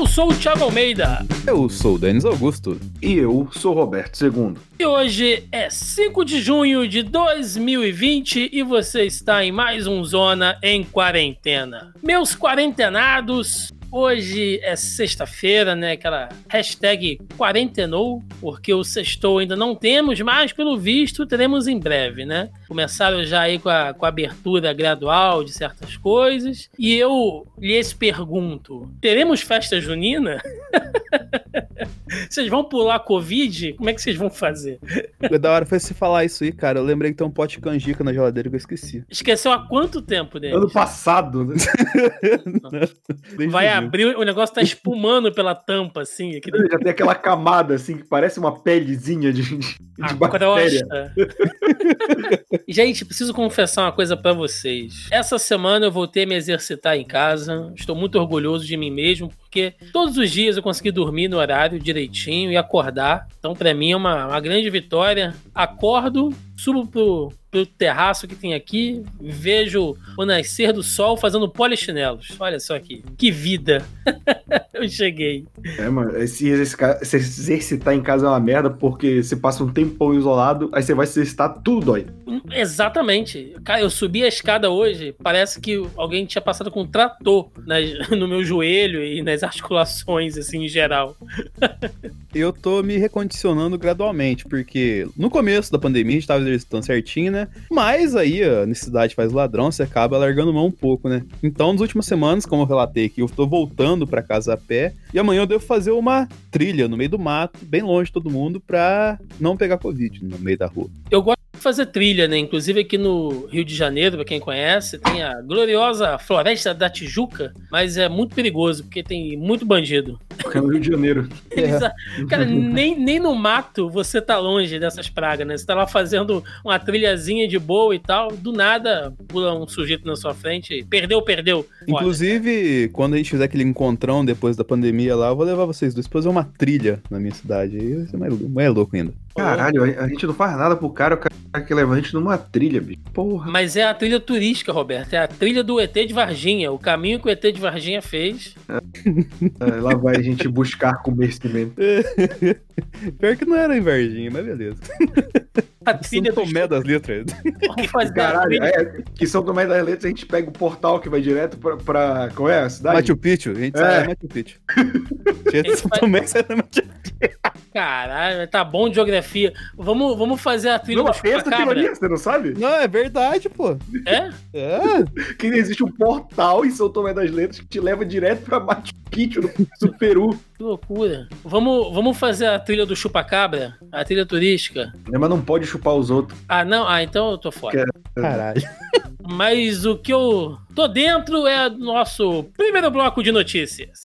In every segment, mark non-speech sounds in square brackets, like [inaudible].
Eu sou o Thiago Almeida. Eu sou o Denis Augusto. E eu sou o Roberto II. E hoje é 5 de junho de 2020 e você está em mais um Zona em Quarentena. Meus quarentenados, Hoje é sexta-feira, né? Aquela hashtag quarentenou, porque o sextou ainda não temos, mas pelo visto teremos em breve, né? Começaram já aí com a, com a abertura gradual de certas coisas. E eu lhes pergunto: teremos festa junina? [laughs] vocês vão pular a Covid? Como é que vocês vão fazer? É da hora foi você falar isso aí, cara. Eu lembrei que tem um pote de canjica na geladeira que eu esqueci. Esqueceu há quanto tempo, dele? Ano passado, né? [laughs] Vai abrir, o negócio tá espumando pela tampa, assim. Aqui Já tem aquela camada, assim, que parece uma pelezinha de, de, de bactéria. Gente, preciso confessar uma coisa para vocês. Essa semana eu voltei a me exercitar em casa. Estou muito orgulhoso de mim mesmo, porque todos os dias eu consegui dormir no horário direitinho e acordar. Então, para mim é uma, uma grande vitória. Acordo, subo pro, pro terraço que tem aqui, vejo o nascer do sol fazendo polichinelos. Olha só aqui, que vida. [laughs] eu cheguei. É, mano, se exercitar, se exercitar em casa é uma merda, porque você passa um tempão isolado, aí você vai se exercitar, tudo dói. Exatamente. Cara, eu subi a escada hoje, parece que alguém tinha passado com um trator nas, [laughs] no meu joelho e nas articulações, assim, em geral. [laughs] eu tô me recondicionando gradualmente, porque no começo da pandemia a gente tava exercitando certinho, né? Mas aí a necessidade faz ladrão, você acaba largando mão um pouco, né? Então, nas últimas semanas, como eu relatei aqui, eu tô voltando para casa a pé e amanhã eu devo fazer uma trilha no meio do mato, bem longe de todo mundo, pra não pegar Covid no meio da rua. Eu gosto fazer trilha, né? Inclusive aqui no Rio de Janeiro, para quem conhece, tem a gloriosa Floresta da Tijuca, mas é muito perigoso porque tem muito bandido. Porque é no Rio de Janeiro. [laughs] É. Cara, nem, nem no mato você tá longe dessas pragas, né? Você tá lá fazendo uma trilhazinha de boa e tal, do nada pula um sujeito na sua frente, perdeu, perdeu. Inclusive, Olha. quando a gente fizer aquele encontrão depois da pandemia lá, eu vou levar vocês dois pra fazer uma trilha na minha cidade. Aí vai ser mais, mais louco ainda. Caralho, a gente não faz nada pro cara, o cara que leva a gente numa trilha, bicho. Porra. Mas é a trilha turística, Roberto. É a trilha do ET de Varginha. O caminho que o ET de Varginha fez. É, lá vai a gente buscar conhecimento. [laughs] Pior que não era em Varginha, mas beleza. [laughs] A trilha São Tomé do... das Letras. [laughs] Caralho, é, que São Tomé das Letras a gente pega o portal que vai direto pra. pra qual é a cidade? Machu Picchu. A gente é. sai Machu Picchu. [laughs] São Tomé sai Machu Picchu. Caralho, tá bom de geografia. Vamos, vamos fazer a trilha não, do teoria, você não sabe? Não, é verdade, pô. É? É. Que existe um portal em São Tomé das Letras que te leva direto pra Machu Picchu, no Peru. Que loucura. Vamos, vamos fazer a trilha do chupacabra? A trilha turística? É, mas não pode chupar os outros. Ah, não? Ah, então eu tô fora. Caralho. Mas o que eu tô dentro é nosso primeiro bloco de notícias.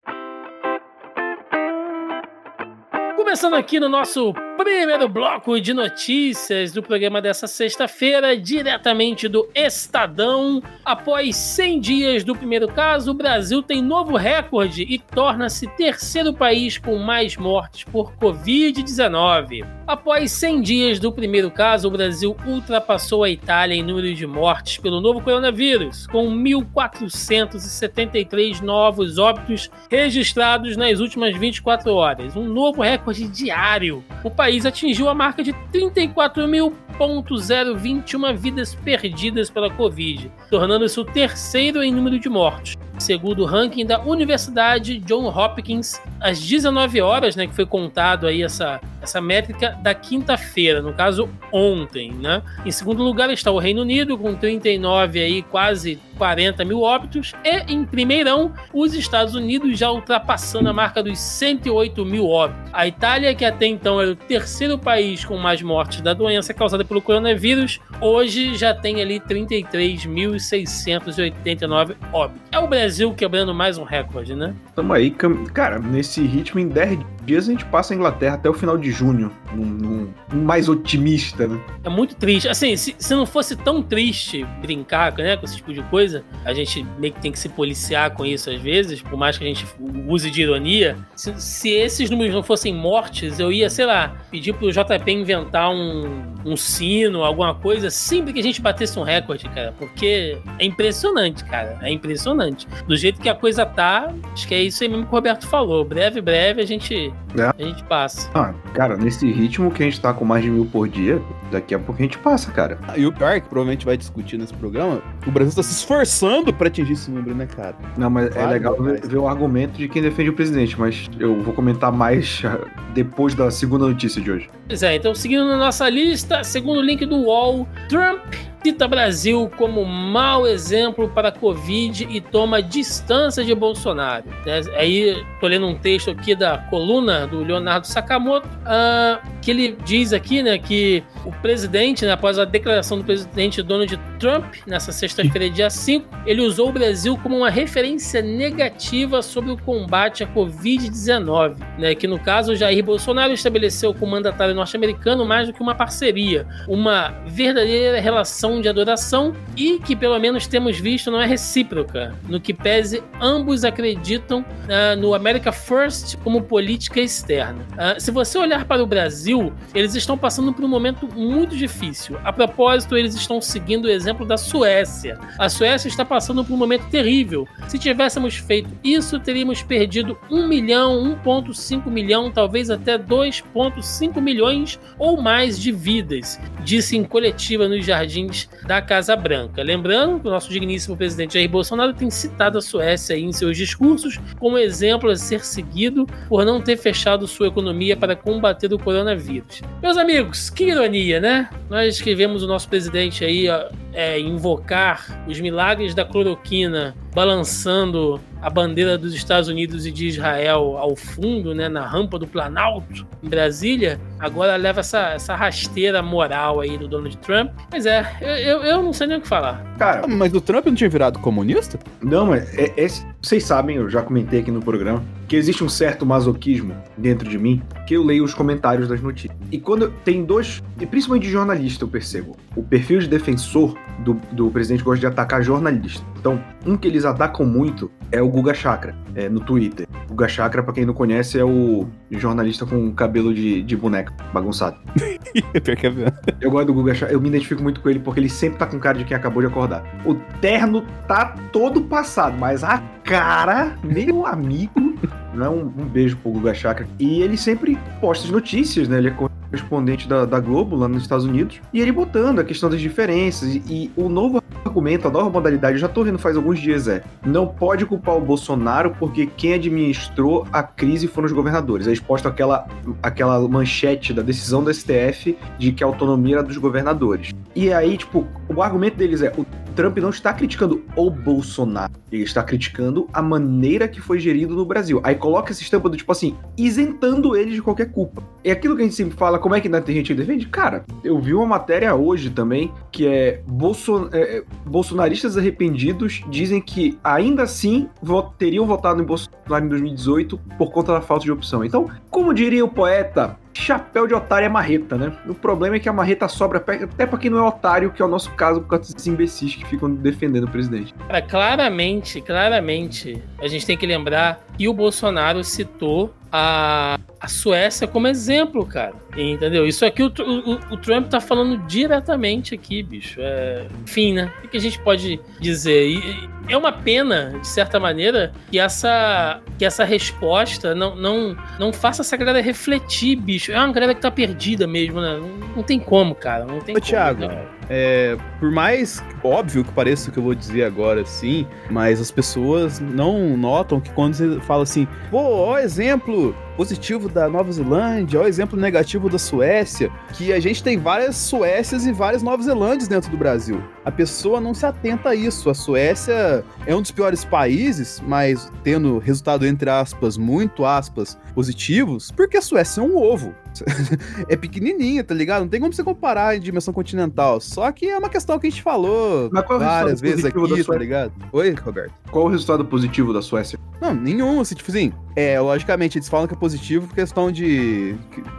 Começando aqui no nosso primeiro bloco de notícias do programa dessa sexta-feira, diretamente do Estadão. Após 100 dias do primeiro caso, o Brasil tem novo recorde e torna-se terceiro país com mais mortes por Covid-19. Após 100 dias do primeiro caso, o Brasil ultrapassou a Itália em número de mortes pelo novo coronavírus, com 1.473 novos óbitos registrados nas últimas 24 horas, um novo recorde diário. O país atingiu a marca de 34.021 vidas perdidas pela Covid, tornando-se o terceiro em número de mortes segundo o ranking da Universidade John Hopkins, às 19 horas, né, que foi contado aí essa, essa métrica da quinta-feira, no caso ontem, né? Em segundo lugar está o Reino Unido com 39 aí, quase 40 mil óbitos, e em primeirão os Estados Unidos já ultrapassando a marca dos 108 mil óbitos. A Itália, que até então era o terceiro país com mais mortes da doença causada pelo coronavírus, hoje já tem ali 33.689 óbitos. É o Brasil Brasil quebrando mais um recorde, né? Tamo aí, cara, nesse ritmo em 10 dias a gente passa a Inglaterra até o final de junho, num, num- num mais otimista, né? É muito triste. Assim, se, se não fosse tão triste brincar né, com esse tipo de coisa, a gente meio que tem que se policiar com isso às vezes, por mais que a gente use de ironia. Se, se esses números não fossem mortes, eu ia, sei lá, pedir pro JP inventar um, um sino, alguma coisa, sempre que a gente batesse um recorde, cara. Porque é impressionante, cara. É impressionante. Do jeito que a coisa tá, acho que é isso aí mesmo que o Roberto falou. Breve, breve, a gente, É. a gente passa. Ah, cara, nesse ritmo que a gente tá com mais de mil por dia, daqui a pouco a gente passa, cara. E o pior, que provavelmente vai discutir nesse programa, o Brasil tá se esforçando pra atingir esse número, né, cara? Não, mas é Claro, legal ver, mas- ver o argumento de quem defende o presidente, mas eu vou comentar mais [laughs] depois da segunda notícia de hoje. Pois é, então seguindo na nossa lista, segundo o link do UOL, Trump cita Brasil como mau exemplo para a Covid e toma distância de Bolsonaro. né? Aí, tô lendo um texto aqui da coluna do Leonardo Sakamoto, ah, que ele diz aqui, né, que o presidente, né, após a declaração do presidente Donald Trump, nessa sexta-feira, dia 5, ele usou o Brasil como uma referência negativa sobre o combate à Covid-19, né, que no caso Jair Bolsonaro estabeleceu com o mandatário norte-americano mais do que uma parceria, uma verdadeira relação de adoração e que pelo menos temos visto não é recíproca, no que pese ambos acreditam ah, no America First como política externa. Ah, se você olhar para o Brasil, eles estão passando por um momento muito difícil. A propósito, eles estão seguindo o exemplo da Suécia. A Suécia está passando por um momento terrível. Se tivéssemos feito isso, teríamos perdido 1 milhão, 1,5 milhão, talvez até 2,5 milhões ou mais de vidas, disse em coletiva nos jardins da Casa Branca. Lembrando que o nosso digníssimo presidente Jair Bolsonaro tem citado a Suécia em seus discursos como exemplo a ser seguido por não ter fechado sua economia para combater o coronavírus. Meus amigos, que ironia, né? Nós que vemos o nosso presidente aí ó, é, invocar os milagres da cloroquina balançando a bandeira dos Estados Unidos e de Israel ao fundo, né, na rampa do Planalto, em Brasília, agora leva essa, essa rasteira moral aí do Donald Trump. Mas é, eu, eu, não sei nem o que falar. Cara, Ah, mas o Trump não tinha virado comunista? Não, mas é- esse- vocês sabem, eu já comentei aqui no programa, que existe um certo masoquismo dentro de mim, que eu leio os comentários das notícias. E quando tem dois, e principalmente de jornalista, eu percebo, o perfil de defensor do, do presidente gosta de atacar jornalista. Então, um que eles atacam muito é o Guga Chakra, é, no Twitter. Guga Chakra, pra quem não conhece, é o jornalista com cabelo de, de boneca bagunçado. [laughs] É. Eu gosto do Guga Chakra, eu me identifico muito com ele porque ele sempre tá com cara de quem acabou de acordar. O terno tá todo passado, mas a cara, meu amigo, não, um beijo pro Guga Chakra. E ele sempre posta as notícias, né? Ele é correspondente da, da Globo lá nos Estados Unidos. E ele botando a questão das diferenças. E, o novo argumento, a nova modalidade, eu já tô vendo faz alguns dias, é não pode culpar o Bolsonaro porque quem administrou a crise foram os governadores. Aí eles postam aquela, aquela manchete da decisão do STF de que a autonomia era dos governadores. E aí, tipo, o argumento deles é: o Trump não está criticando o Bolsonaro, ele está criticando a maneira que foi gerido no Brasil. Aí coloca essa estampa do tipo assim, isentando ele de qualquer culpa. É aquilo que a gente sempre fala, como é que ainda tem gente que defende? Cara, eu vi uma matéria hoje também que é, Bolson é, bolsonaristas arrependidos dizem que ainda assim vo teriam votado em Bolsonaro em 2018 por conta da falta de opção. Então, como diria o poeta, chapéu de otário é marreta, né? O problema é que a marreta sobra até pra quem não é otário, que é o nosso caso causa desses imbecis que ficam defendendo o presidente. Cara, claramente, claramente, a gente tem que lembrar que o Bolsonaro citou a, a Suécia como exemplo, cara. Entendeu? Isso aqui o, o, o Trump tá falando diretamente aqui, bicho. É, enfim, né? O que a gente pode dizer? E, é uma pena, de certa maneira, que essa, que essa resposta não, não, não faça essa galera refletir, bicho. É uma galera que tá perdida mesmo, né? Não, não tem como, cara. Não tem Ô, como. Thiago, né? É, por mais óbvio que pareça o que eu vou dizer agora, sim, mas as pessoas não notam que quando você fala assim, pô, ó exemplo positivo da Nova Zelândia, ó o exemplo negativo da Suécia, que a gente tem várias Suécias e várias Novas Zelândias dentro do Brasil. A pessoa não se atenta a isso. A Suécia é um dos piores países, mas tendo resultado, entre aspas, muito aspas, positivos, porque a Suécia é um ovo. [laughs] é pequenininha, tá ligado? Não tem como você comparar em dimensão continental. Só que é uma questão que a gente falou é várias vezes aqui, tá ligado? Oi, Roberto. Qual o resultado positivo da Suécia? Não, nenhum, assim, tipo assim, é, logicamente, eles falam que é positivo por questão de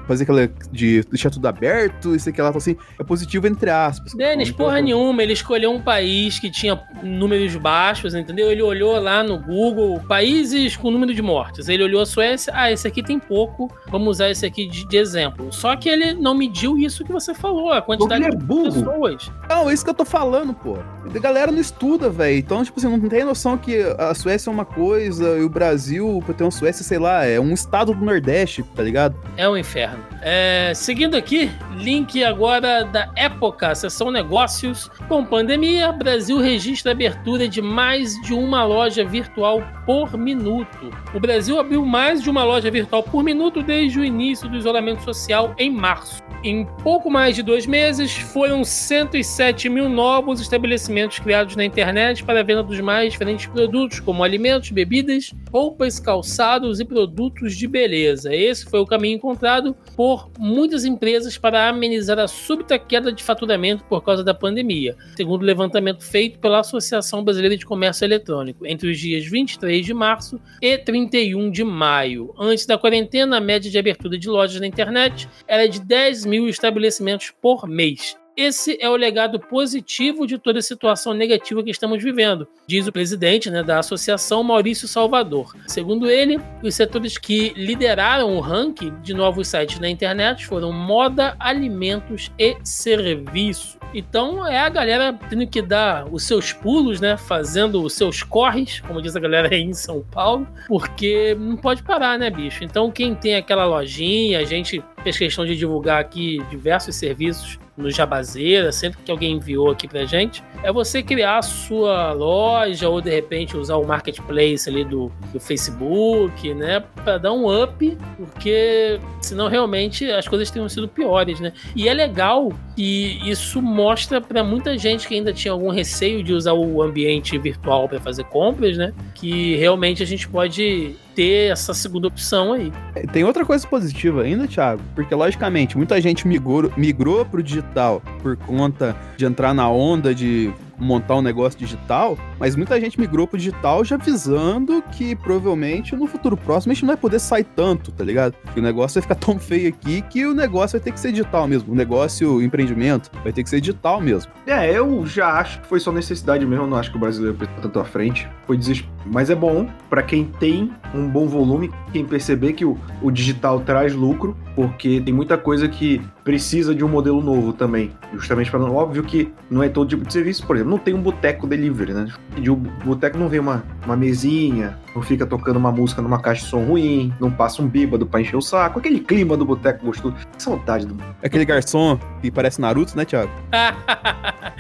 fazer aquela. de deixar tudo aberto, isso aqui lá, assim, é positivo entre aspas. Denis, Então, porra nenhuma, ele escolheu um país que tinha números baixos, entendeu? Ele olhou lá no Google, países com número de mortes. Ele olhou a Suécia, ah, esse aqui tem pouco, vamos usar esse aqui de, de exemplo. Só que ele não mediu isso que você falou, a quantidade é de pessoas. Não, é isso que eu tô falando, pô. A galera não estuda, velho. Então, tipo assim, não tem noção que a Suécia é uma coisa e o Brasil, pra ter uma Suécia, sei lá, é um estado do Nordeste, tá ligado? É um inferno. É, seguindo aqui, link agora da Época, seção negócios. Com pandemia, Brasil registra abertura de mais de uma loja virtual por minuto. O Brasil abriu mais de uma loja virtual por minuto desde o início do isolamento social em março. Em pouco mais de dois meses, foram 107 mil novos estabelecimentos criados na internet para a venda dos mais diferentes produtos, como alimentos, bebidas, roupas, calçados e produtos de beleza. Esse foi o caminho encontrado por muitas empresas para amenizar a súbita queda de faturamento por causa da pandemia, segundo o levantamento feito pela Associação Brasileira de Comércio Eletrônico, entre os dias 23 de março e 31 de maio. Antes da quarentena, a média de abertura de lojas na internet era de 10 mil estabelecimentos por mês. Esse é o legado positivo de toda a situação negativa que estamos vivendo, diz o presidente né, da associação, Maurício Salvador. Segundo ele, os setores que lideraram o ranking de novos sites na internet foram moda, alimentos e serviço. Então é a galera tendo que dar os seus pulos, né? Fazendo os seus corres, como diz a galera aí em São Paulo, porque não pode parar, né, bicho? Então quem tem aquela lojinha, a gente fez questão de divulgar aqui diversos serviços no Jabazeira, sempre que alguém enviou aqui pra gente, é você criar a sua loja ou de repente usar o marketplace ali do, do Facebook, né, para dar um up, porque senão realmente as coisas teriam sido piores, né? E é legal que isso mostra para muita gente que ainda tinha algum receio de usar o ambiente virtual para fazer compras, né, que realmente a gente pode ter essa segunda opção aí. Tem outra coisa positiva ainda, Thiago, porque logicamente muita gente migrou, migrou pro digital por conta de entrar na onda de montar um negócio digital, mas muita gente migrou pro digital já visando que provavelmente no futuro próximo a gente não vai poder sair tanto, tá ligado? Que o negócio vai ficar [laughs] tão feio aqui que o negócio vai ter que ser digital mesmo. O negócio, o empreendimento, vai ter que ser digital mesmo. É, eu já acho que foi só necessidade mesmo, eu não acho que o brasileiro pensou tanto à frente. Foi desesper... Mas é bom para quem tem um bom volume, quem perceber que o, o digital traz lucro, porque tem muita coisa que precisa de um modelo novo também. Justamente para óbvio que não é todo tipo de serviço, por exemplo, não tem um boteco delivery, né? De um boteco não vem uma, uma mesinha, não fica tocando uma música numa caixa de som ruim, não passa um bêbado pra encher o saco, aquele clima do boteco gostoso. Que saudade do Aquele garçom que parece Naruto, né, Thiago?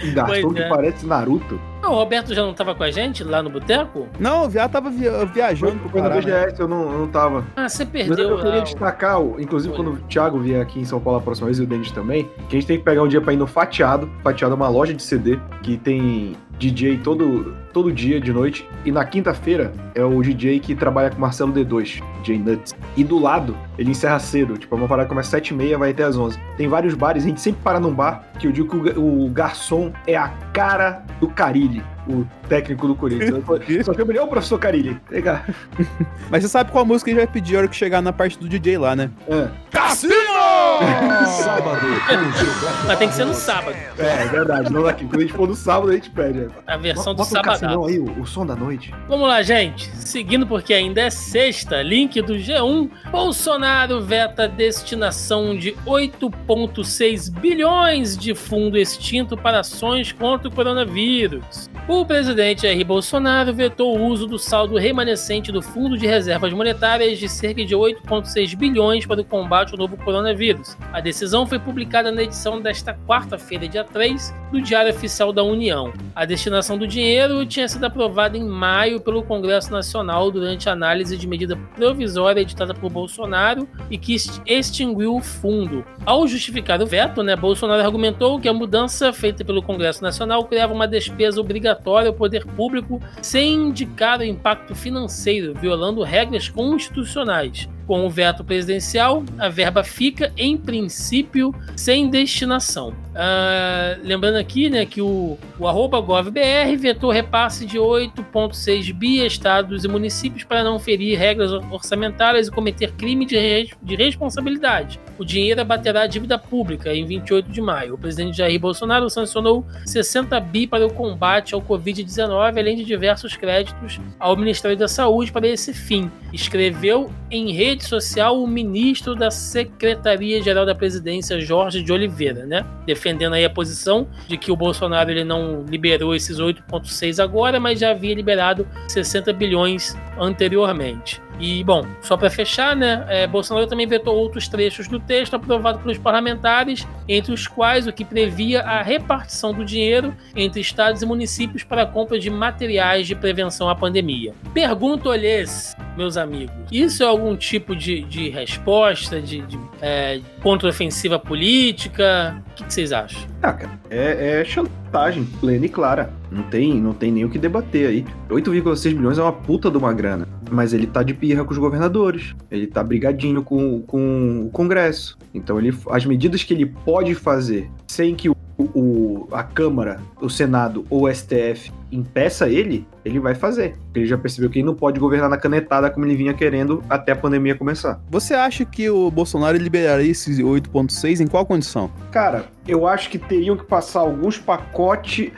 um garçom Pois que é. parece Naruto. Ah, o Roberto já não tava com a gente lá no boteco? Não, o viado tava via- viajando pro Foi na Pará, né? BGS, eu não, eu não tava. Ah, você Mas perdeu eu queria destacar, o- inclusive Olha. quando o Thiago vier aqui em São Paulo a próxima vez e o Denis também, que a gente tem que pegar um dia pra ir no Fatiado. Fatiado é uma loja de CD que tem DJ todo, todo dia de noite. E na quinta-feira é o DJ que trabalha com Marcelo D2, DJ Nuts. E do lado, ele encerra cedo. Tipo, uma parada começa às 7h30 vai até às 11 Tem vários bares, a gente sempre para num bar que eu digo que o, o garçom é a cara do Carilli, o técnico do Corinthians. Só [laughs] chama ele, ô professor Carilli. Legal. [laughs] Mas você sabe qual música a gente vai pedir a hora que chegar na parte do DJ lá, né? É. Cassino! Sábado Mas tem que ser no sábado. É, é verdade. Não aqui. Quando a gente for no sábado, a gente pede. né? A versão do Bota o sábado. Aí, o, o som da noite. Vamos lá, gente. Seguindo porque ainda é sexta, link do G1. Bolsonaro veta destinação de 8,6 bilhões de fundo extinto para ações contra o coronavírus. O presidente Jair Bolsonaro vetou o uso do saldo remanescente do Fundo de Reservas Monetárias de cerca de 8,6 bilhões para o combate ao novo coronavírus. A decisão foi publicada na edição desta quarta-feira, dia 3, do Diário Oficial da União. A destinação do dinheiro tinha sido aprovada em maio pelo Congresso Nacional durante a análise de medida provisória editada por Bolsonaro e que ex- extinguiu o fundo. Ao justificar o veto, né, Bolsonaro argumentou que a mudança feita pelo Congresso Nacional criava uma despesa obrigatória ao poder público sem indicar o impacto financeiro, violando regras constitucionais. Com o veto presidencial, a verba fica, em princípio, sem destinação. Uh, lembrando aqui né, que o, o arroba GovBR vetou repasse de 8,6 bi a estados e municípios para não ferir regras orçamentárias e cometer crime de, de responsabilidade. O dinheiro abaterá a dívida pública em 28 de maio. O presidente Jair Bolsonaro sancionou 60 bi para o combate ao Covid-19, além de diversos créditos ao Ministério da Saúde para esse fim. Escreveu em rede social o ministro da Secretaria-Geral da Presidência, Jorge de Oliveira, né? defendendo aí a posição de que o Bolsonaro ele não liberou esses 8,6 agora, mas já havia liberado 60 bilhões anteriormente. E, bom, só para fechar, né? É, Bolsonaro também vetou outros trechos do texto aprovado pelos parlamentares, entre os quais o que previa a repartição do dinheiro entre estados e municípios para a compra de materiais de prevenção à pandemia. Pergunto-lhes, meus amigos, isso é algum tipo de, de resposta, de, de é, contraofensiva política? O que, que vocês acham? Ah, cara, é, é chantagem plena e clara. Não tem, não tem nem o que debater aí. 8,6 milhões é uma puta de uma grana. Mas ele tá de pirra com os governadores. Ele tá brigadinho com, com o Congresso. Então ele, as medidas que ele pode fazer sem que o, o, a Câmara, o Senado ou o STF impeça ele, ele vai fazer. Ele já percebeu que ele não pode governar na canetada como ele vinha querendo até a pandemia começar. Você acha que o Bolsonaro liberaria esses 8.6 em qual condição? Cara, eu acho que teriam que passar alguns pacotes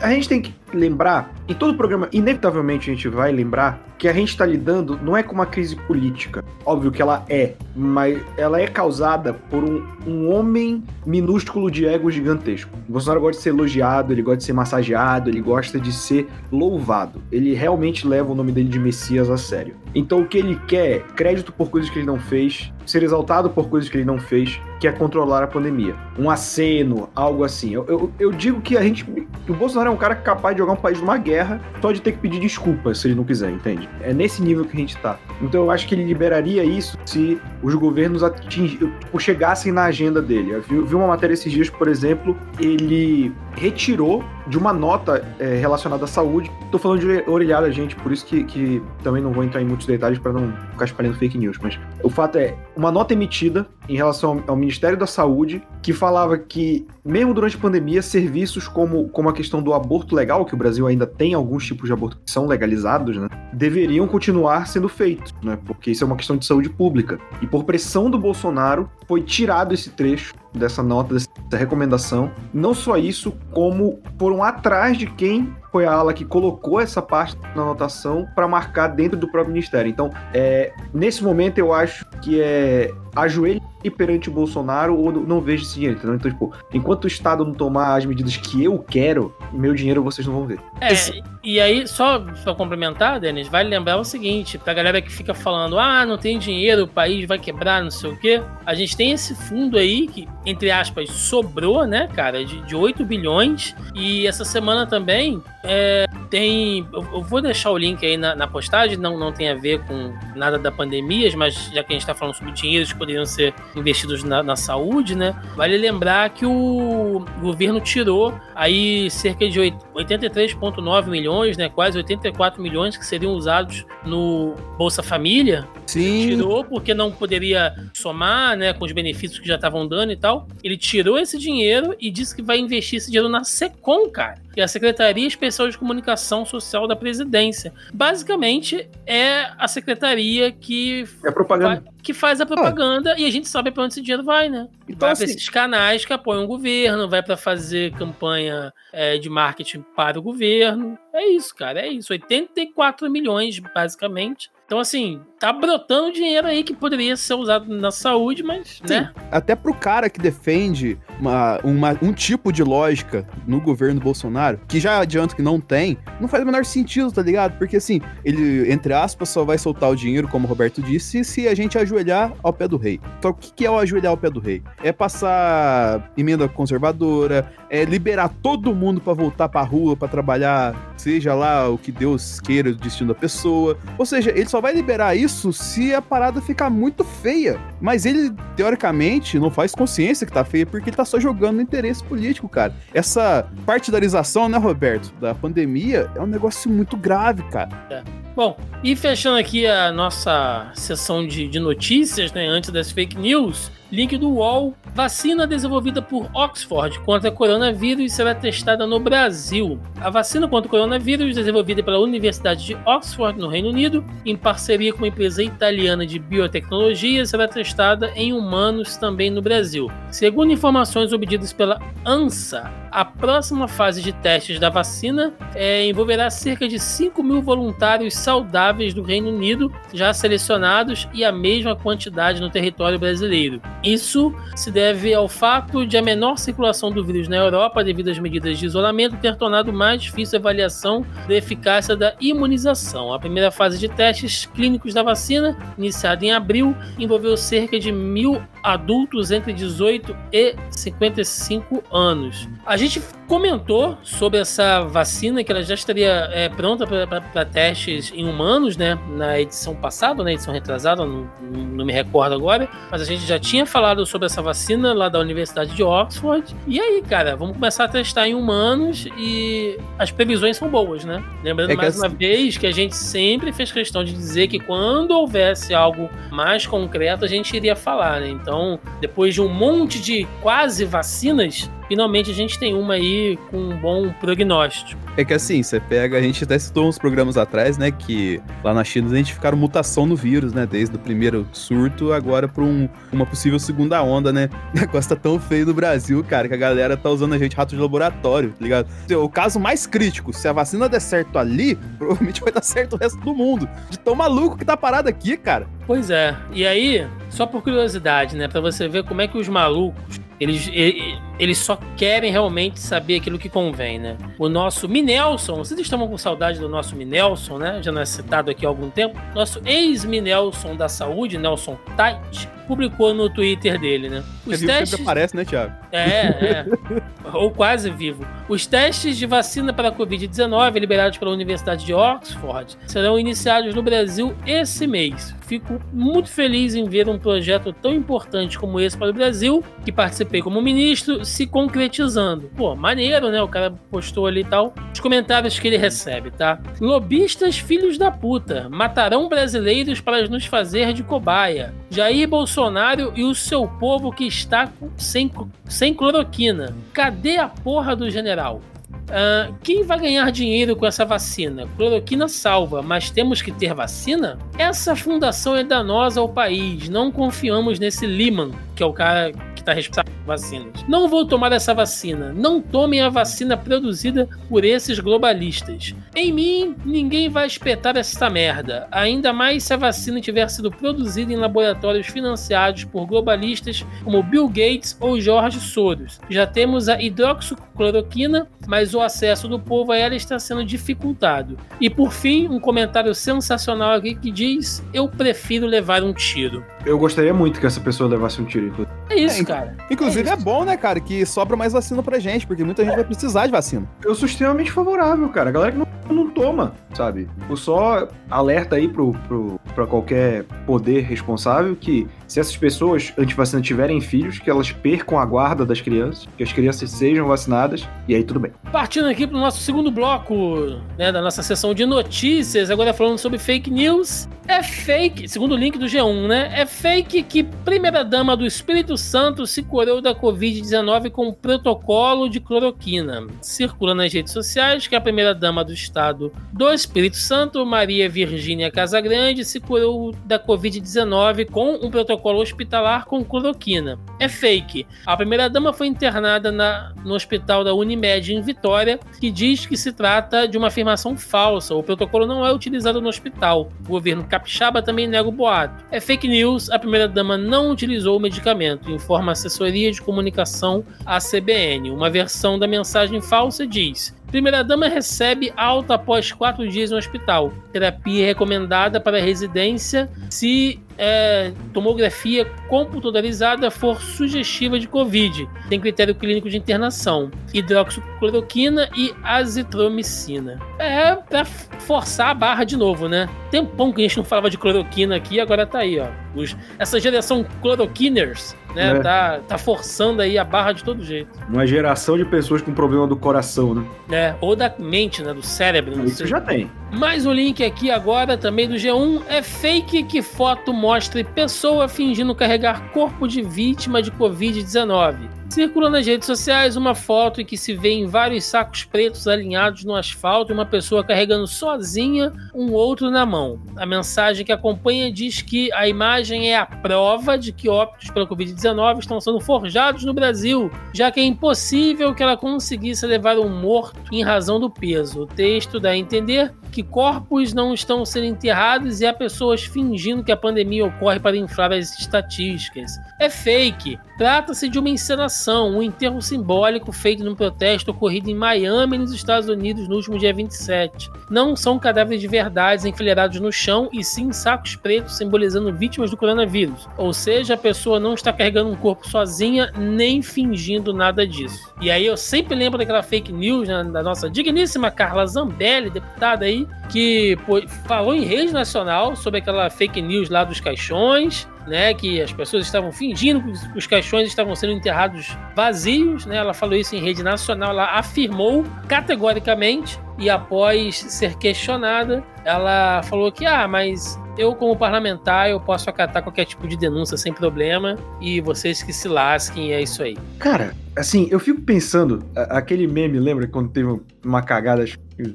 a gente tem que lembrar, em todo programa, inevitavelmente a gente vai lembrar que a gente está lidando não é com uma crise política. Óbvio que ela é, mas ela é causada por um, um homem minúsculo de ego gigantesco. O Bolsonaro gosta de ser elogiado, ele gosta de ser massageado, ele gosta de ser louvado. Ele realmente leva o nome dele de Messias a sério. Então o que ele quer é crédito por coisas que ele não fez, ser exaltado por coisas que ele não fez, que é controlar a pandemia. Um aceno, algo assim. Eu, eu, eu digo que a gente. O Bolsonaro é um cara capaz de jogar um país numa guerra só de ter que pedir desculpas se ele não quiser, entende? É nesse nível que a gente tá. Então eu acho que ele liberaria isso se os governos tipo, chegassem na agenda dele. Eu vi uma matéria esses dias, por exemplo, ele retirou de uma nota é, relacionada à saúde. Tô falando de orelhada, gente, por isso que, que também não vou entrar em muitos detalhes para não ficar espalhando fake news. Mas o fato é, uma nota emitida em relação ao Ministério da Saúde que falava que, mesmo durante a pandemia, serviços como, como a questão do aborto legal, que o Brasil ainda tem alguns tipos de aborto que são legalizados, né, deveriam continuar sendo feitos, né, porque isso é uma questão de saúde pública. E por pressão do Bolsonaro, foi tirado esse trecho dessa nota, dessa recomendação. Não só isso, como foram atrás de quem foi a ala que colocou essa parte na anotação para marcar dentro do próprio ministério. Então, é, nesse momento, eu acho que é ajoelhe perante o Bolsonaro ou não vejo esse dinheiro, entendeu? Então, tipo, enquanto o Estado não tomar as medidas que eu quero, meu dinheiro vocês não vão ver. É, esse... e aí, só pra complementar, Denis, vale lembrar o seguinte, pra galera que fica falando, ah, não tem dinheiro, o país vai quebrar, não sei o quê, a gente tem esse fundo aí que, entre aspas, sobrou, né, cara, de, de 8 bilhões, e essa semana também é, tem. Eu, vou deixar o link aí na, na, postagem, não, não tem a ver com nada da pandemia, mas já que a gente está falando sobre dinheiros que poderiam ser investidos na, na, saúde, né? Vale lembrar que o governo tirou aí cerca de 83,9 milhões, né? Quase 84 milhões que seriam usados no Bolsa Família. Sim. Tirou porque não poderia somar, né? Com os benefícios que já estavam dando e tal. Ele tirou esse dinheiro e disse que vai investir esse dinheiro na Secom, cara que é a Secretaria Especial de Comunicação Social da Presidência. Basicamente, é a secretaria que. É propaganda. Vai, que faz a propaganda ah. e a gente sabe para onde esse dinheiro vai, né? Então, vai assim, para esses canais que apoiam o governo, vai para fazer campanha é, de marketing para o governo. É isso, cara, é isso. 84 milhões, basicamente. Então, assim, tá brotando dinheiro aí que poderia ser usado na saúde, mas, Sim, né? Até pro cara que defende uma, uma, um tipo de lógica no governo Bolsonaro, que já adianto que não tem, não faz o menor sentido, tá ligado? Porque, assim, ele, entre aspas, só vai soltar o dinheiro, como o Roberto disse, se a gente ajoelhar ao pé do rei. Então, o que é o ajoelhar ao pé do rei? É passar emenda conservadora, é liberar todo mundo para voltar pra rua, para trabalhar, seja lá o que Deus queira, o destino da pessoa. Ou seja, ele só vai liberar isso se a parada ficar muito feia. Mas ele, teoricamente, não faz consciência que tá feia porque ele tá só jogando no interesse político, cara. Essa partidarização, né, Roberto, da pandemia é um negócio muito grave, cara. É. Bom, e fechando aqui a nossa sessão de, de notícias, né, antes das fake news, link do UOL, vacina desenvolvida por Oxford contra coronavírus será testada no Brasil. A vacina contra o coronavírus, desenvolvida pela Universidade de Oxford, no Reino Unido, em parceria com uma empresa italiana de biotecnologia, será testada em humanos também no Brasil. Segundo informações obtidas pela ANSA, a próxima fase de testes da vacina é, envolverá cerca de 5 mil voluntários saudáveis do Reino Unido, já selecionados, e a mesma quantidade no território brasileiro. Isso se deve ao fato de a menor circulação do vírus na Europa, devido às medidas de isolamento, ter tornado mais difícil a avaliação da eficácia da imunização. A primeira fase de testes clínicos da vacina, iniciada em abril, envolveu cerca de mil adultos entre 18 e 55 anos. A gente comentou sobre essa vacina que ela já estaria é, pronta para testes em humanos, né? Na edição passada, na edição retrasada, não, não, me recordo agora, mas a gente já tinha falado sobre essa vacina lá da Universidade de Oxford. E aí, cara, vamos começar a testar em humanos e as previsões são boas, né? Lembrando é mais uma vez que a gente sempre fez questão de dizer que quando houvesse algo mais concreto, a gente iria falar, né? Então, depois de um monte de quase vacinas, finalmente a gente tem uma aí com um bom prognóstico. É que assim, você pega, a gente até citou uns programas atrás, né, que lá na China a gente ficaram mutação no vírus, né, desde o primeiro surto agora para um, uma possível segunda onda, né. [laughs] O negócio tá tão feio no Brasil, cara, que a galera tá usando a gente rato de laboratório, tá ligado? O caso mais crítico, se a vacina der certo ali, [laughs] provavelmente vai dar certo o resto do mundo. De tão maluco que tá parado aqui, cara. Pois é. E aí, só por curiosidade, né, para você ver como é que os malucos eles, eles só querem realmente saber aquilo que convém, né? O nosso Minelson, vocês estavam com saudade do nosso Minelson, né? Já não é citado aqui há algum tempo. Nosso ex-Minelson da saúde, Nelson Tait, publicou no Twitter dele, né? Os é vivo testes... aparece, né, Thiago? É, é. [laughs] Ou quase vivo. Os testes de vacina para a Covid-19, liberados pela Universidade de Oxford, serão iniciados no Brasil esse mês. Fico muito feliz em ver um projeto tão importante como esse para o Brasil, que participei como ministro, se concretizando. Pô, maneiro, né? O cara postou ali e tal. Os comentários que ele recebe, tá? Lobistas filhos da puta matarão brasileiros para nos fazer de cobaia. Jair Bolsonaro e o seu povo que está sem, sem cloroquina. Cadê a porra do general? Uh, quem vai ganhar dinheiro com essa vacina? Cloroquina salva, mas temos que ter vacina? Essa fundação é danosa ao país. Não confiamos nesse Liman, que é o cara está responsável por vacinas. Não vou tomar essa vacina. Não tomem a vacina produzida por esses globalistas. Em mim, ninguém vai espetar essa merda. Ainda mais se a vacina tiver sido produzida em laboratórios financiados por globalistas como Bill Gates ou Jorge Soros. Já temos a hidroxicloroquina, mas o acesso do povo a ela está sendo dificultado. E por fim, um comentário sensacional aqui que diz: Eu prefiro levar um tiro. Eu gostaria muito que essa pessoa levasse um tiro. É isso, é, cara. Inclusive é, é, bom, né, cara, que sobra mais vacina pra gente, porque muita gente vai precisar de vacina. Eu sou extremamente favorável, cara. A galera que não, não toma, sabe? Eu só alerta aí pro, pro, pra qualquer poder responsável que se essas pessoas antivacina tiverem filhos, que elas percam a guarda das crianças, que as crianças sejam vacinadas, e aí tudo bem. Partindo aqui pro nosso segundo bloco, né, da nossa sessão de notícias, agora falando sobre fake news. É fake, segundo o link do G1, né? É fake que primeira-dama do Espírito Santo se curou da Covid-19 com protocolo de cloroquina. Circula nas redes sociais que a primeira-dama do estado do Espírito Santo, Maria Virgínia Casagrande, se curou da Covid-19 com um protocolo hospitalar com cloroquina. É fake. A primeira-dama foi internada na, no hospital da Unimed em Vitória, que diz que se trata de uma afirmação falsa. O protocolo não é utilizado no hospital. O governo capixaba também nega o boato. É fake news, a primeira-dama não utilizou o medicamento, informa assessoria de comunicação à CBN. Uma versão da mensagem falsa diz: Primeira-dama recebe alta após quatro dias no hospital. Terapia recomendada para residência se é, tomografia computadorizada for sugestiva de Covid. Tem critério clínico de internação. Hidroxicloroquina e azitromicina. É para forçar a barra de novo, né? Tempão que a gente não falava de cloroquina aqui, agora tá aí, ó. Os, essa geração cloroquiners né? É. Tá, tá forçando aí a barra de todo jeito. Uma geração de pessoas com problema do coração, né? É, ou da mente, né? Do cérebro. Isso já tem. Mais um link aqui agora, também do G1. É fake que foto mostre pessoa fingindo carregar corpo de vítima de Covid-19. Circula nas redes sociais uma foto em que se vê em vários sacos pretos alinhados no asfalto uma pessoa carregando sozinha um outro na mão. A mensagem que acompanha diz que a imagem é a prova de que óbitos pela Covid-19 estão sendo forjados no Brasil, já que é impossível que ela conseguisse levar um morto em razão do peso. O texto dá a entender que corpos não estão sendo enterrados e há pessoas fingindo que a pandemia ocorre para inflar as estatísticas. É fake. Trata-se de uma encenação, um enterro simbólico feito num protesto ocorrido em Miami, nos Estados Unidos, no último dia 27. Não são cadáveres de verdade enfileirados no chão, e sim sacos pretos simbolizando vítimas do coronavírus. Ou seja, a pessoa não está carregando um corpo sozinha, nem fingindo nada disso. E aí eu sempre lembro daquela fake news né, da nossa digníssima Carla Zambelli, deputada aí, que pô, falou em rede nacional sobre aquela fake news lá dos caixões, né, que as pessoas estavam fingindo que os caixões estavam sendo enterrados vazios, né? Ela falou isso em rede nacional, ela afirmou categoricamente e após ser questionada, ela falou que ah, mas eu como parlamentar eu posso acatar qualquer tipo de denúncia sem problema e vocês que se lasquem, é isso aí. Cara, assim, eu fico pensando, aquele meme, lembra quando teve uma cagada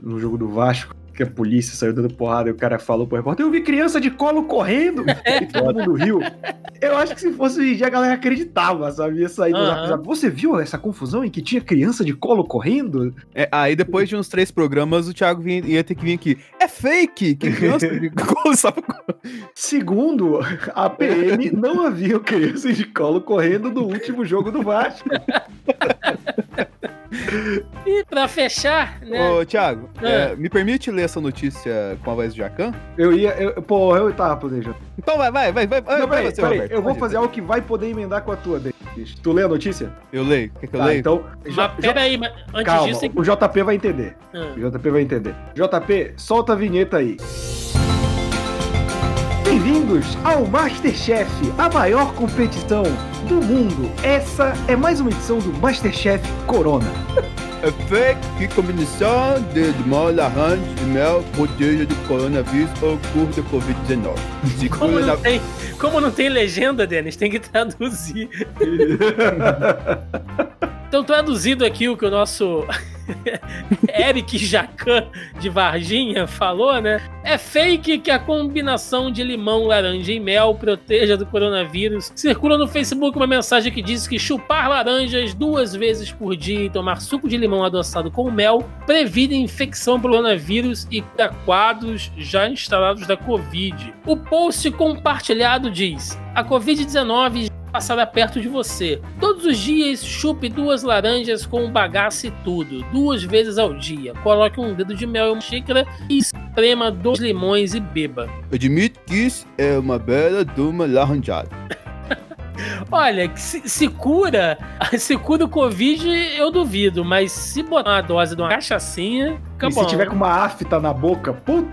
no jogo do Vasco? Que a polícia saiu dando porrada e o cara falou pro repórter: Eu vi criança de colo correndo [laughs] e todo mundo riu. Eu acho que se fosse hoje em dia a galera acreditava, sabia? Sair do zap. Você viu essa confusão em que tinha criança de colo correndo? É, aí depois de uns três programas, o Thiago vinha, ia ter que vir aqui. É fake! Que criança de [laughs] colo sabe? Segundo a PM, não havia criança de colo correndo no último jogo do Vasco. [laughs] E pra fechar, né? Ô, Thiago, ah. é, me permite ler essa notícia com a voz do Jacan? Eu ia. Eu, pô, eu tava planejando. Então vai, vai, vai, vai. Não, vai, você, peraí, eu vou fazer algo que vai poder emendar com a tua, deixa. Tu lê a notícia? Eu leio. Quer que eu tá, leio? Então. Mas peraí, mas antes calma, disso. O JP vai entender. Ah. O JP vai entender. JP, solta a vinheta aí. Bem-vindos ao Masterchef, a maior competição do mundo. Essa é mais uma edição do Masterchef Corona. [laughs] É fake que combinação de limão, laranja e mel proteja do coronavírus ou cura da Covid-19. [laughs] Como, não tem, como não tem legenda, Denis, tem que traduzir. [laughs] então, traduzido aqui o que o nosso [laughs] Eric Jacan de Varginha falou, né? É fake que a combinação de limão, laranja e mel proteja do coronavírus. Circula no Facebook uma mensagem que diz que chupar laranjas duas vezes por dia e tomar suco de limão adoçado com mel previne infecção pelo coronavírus e quadros já instalados da Covid. O post compartilhado diz: a Covid-19 passará perto de você. Todos os dias, chupe duas laranjas com bagaço e tudo, duas vezes ao dia. Coloque um dedo de mel em uma xícara e esprema dois limões e beba. Admito que isso é uma bela duma laranjada. Olha, se, se, cura, [laughs] se cura o Covid, eu duvido, mas se botar uma dose de uma cachaçinha, e se tiver com uma afta na boca, puta,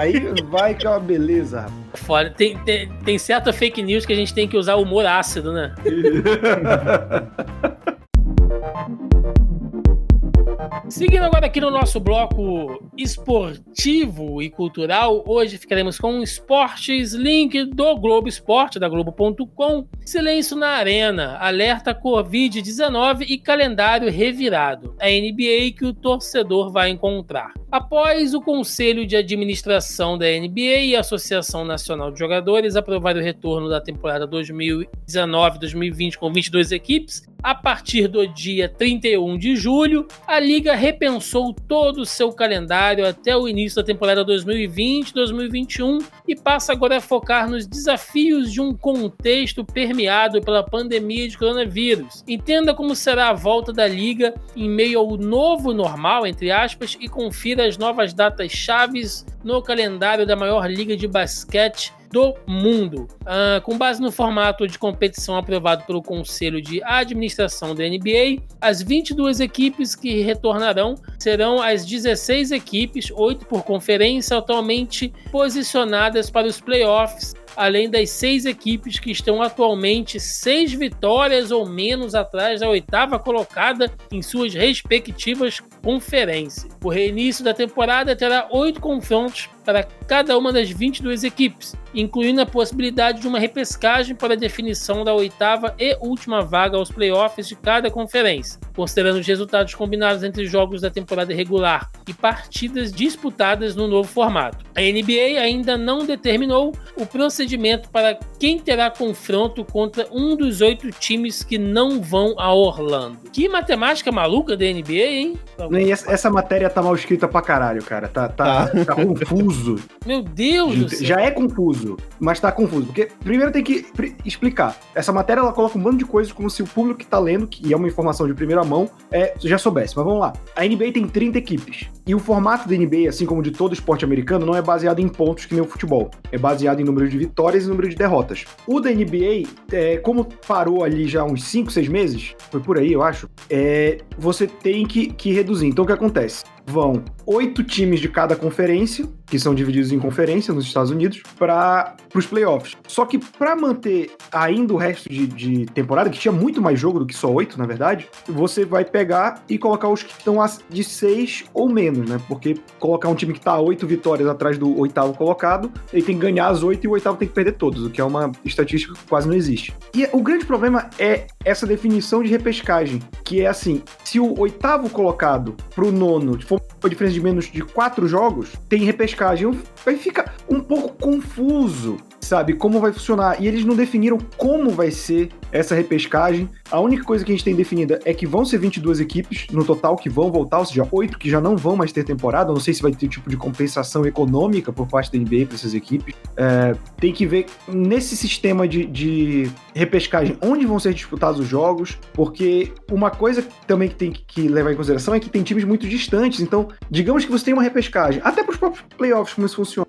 aí [laughs] vai que é uma beleza. Fora, tem, tem, tem certa fake news que a gente tem que usar humor ácido, né? [laughs] Seguindo agora aqui no nosso bloco esportivo e cultural, hoje ficaremos com esportes, link do Globo Esporte, da Globo.com, silêncio na arena, alerta Covid-19 e calendário revirado. A NBA que o torcedor vai encontrar. Após o Conselho de Administração da NBA e a Associação Nacional de Jogadores aprovar o retorno da temporada 2019-2020 com 22 equipes, a partir do dia 31 de julho, a liga repensou todo o seu calendário até o início da temporada 2020-2021 e passa agora a focar nos desafios de um contexto permeado pela pandemia de coronavírus. Entenda como será a volta da liga em meio ao novo normal, entre aspas, e confira as novas datas chaves no calendário da maior liga de basquete do mundo. Uh, com base no formato de competição aprovado pelo Conselho de Administração da NBA, as 22 equipes que retornarão serão as 16 equipes, 8 por conferência, atualmente posicionadas para os playoffs além das seis equipes que estão atualmente seis vitórias ou menos atrás da oitava colocada em suas respectivas conferência. O reinício da temporada terá oito confrontos para cada uma das 22 equipes, incluindo a possibilidade de uma repescagem para a definição da oitava e última vaga aos playoffs de cada conferência, considerando os resultados combinados entre jogos da temporada regular e partidas disputadas no novo formato. A NBA ainda não determinou o procedimento para quem terá confronto contra um dos oito times que não vão a Orlando. Que matemática maluca da NBA, hein? Essa, essa matéria tá mal escrita pra caralho, cara. Tá, tá, tá confuso. [laughs] Meu Deus do céu. Já é confuso, mas tá confuso. Porque primeiro tem que explicar. Essa matéria ela coloca um bando de coisas como se o público que tá lendo, que é uma informação de primeira mão, é, já soubesse. Mas vamos lá. A NBA tem 30 equipes. E o formato da NBA, assim como de todo esporte americano, não é baseado em pontos que nem o futebol. É baseado em número de vitórias e número de derrotas. O da NBA, é, como parou ali já uns 5, 6 meses, foi por aí, eu acho, é, você tem que, que reduzir. Então o que acontece? Vão oito times de cada conferência, que são divididos em conferência nos Estados Unidos, para os playoffs. Só que para manter ainda o resto de, de temporada, que tinha muito mais jogo do que só oito, na verdade, você vai pegar e colocar os que estão de seis ou menos, né? Porque colocar um time que tá oito vitórias atrás do oitavo colocado, ele tem que ganhar as oito e o oitavo tem que perder todos, o que é uma estatística que quase não existe. E o grande problema é essa definição de repescagem, que é assim, se o oitavo colocado pro nono for uma diferença de menos de quatro jogos, tem repescagem. Vai ficar um pouco confuso, sabe, como vai funcionar. E eles não definiram como vai ser essa repescagem. A única coisa que a gente tem definida é que vão ser 22 equipes no total que vão voltar, ou seja, oito que já não vão mais ter temporada. Não sei se vai ter tipo de compensação econômica por parte da NBA para essas equipes. É, tem que ver nesse sistema de, de repescagem onde vão ser disputados os jogos, porque uma coisa também que tem que levar em consideração é que tem times muito distantes. Então, digamos que você tem uma repescagem, até para os próprios playoffs, como isso funciona.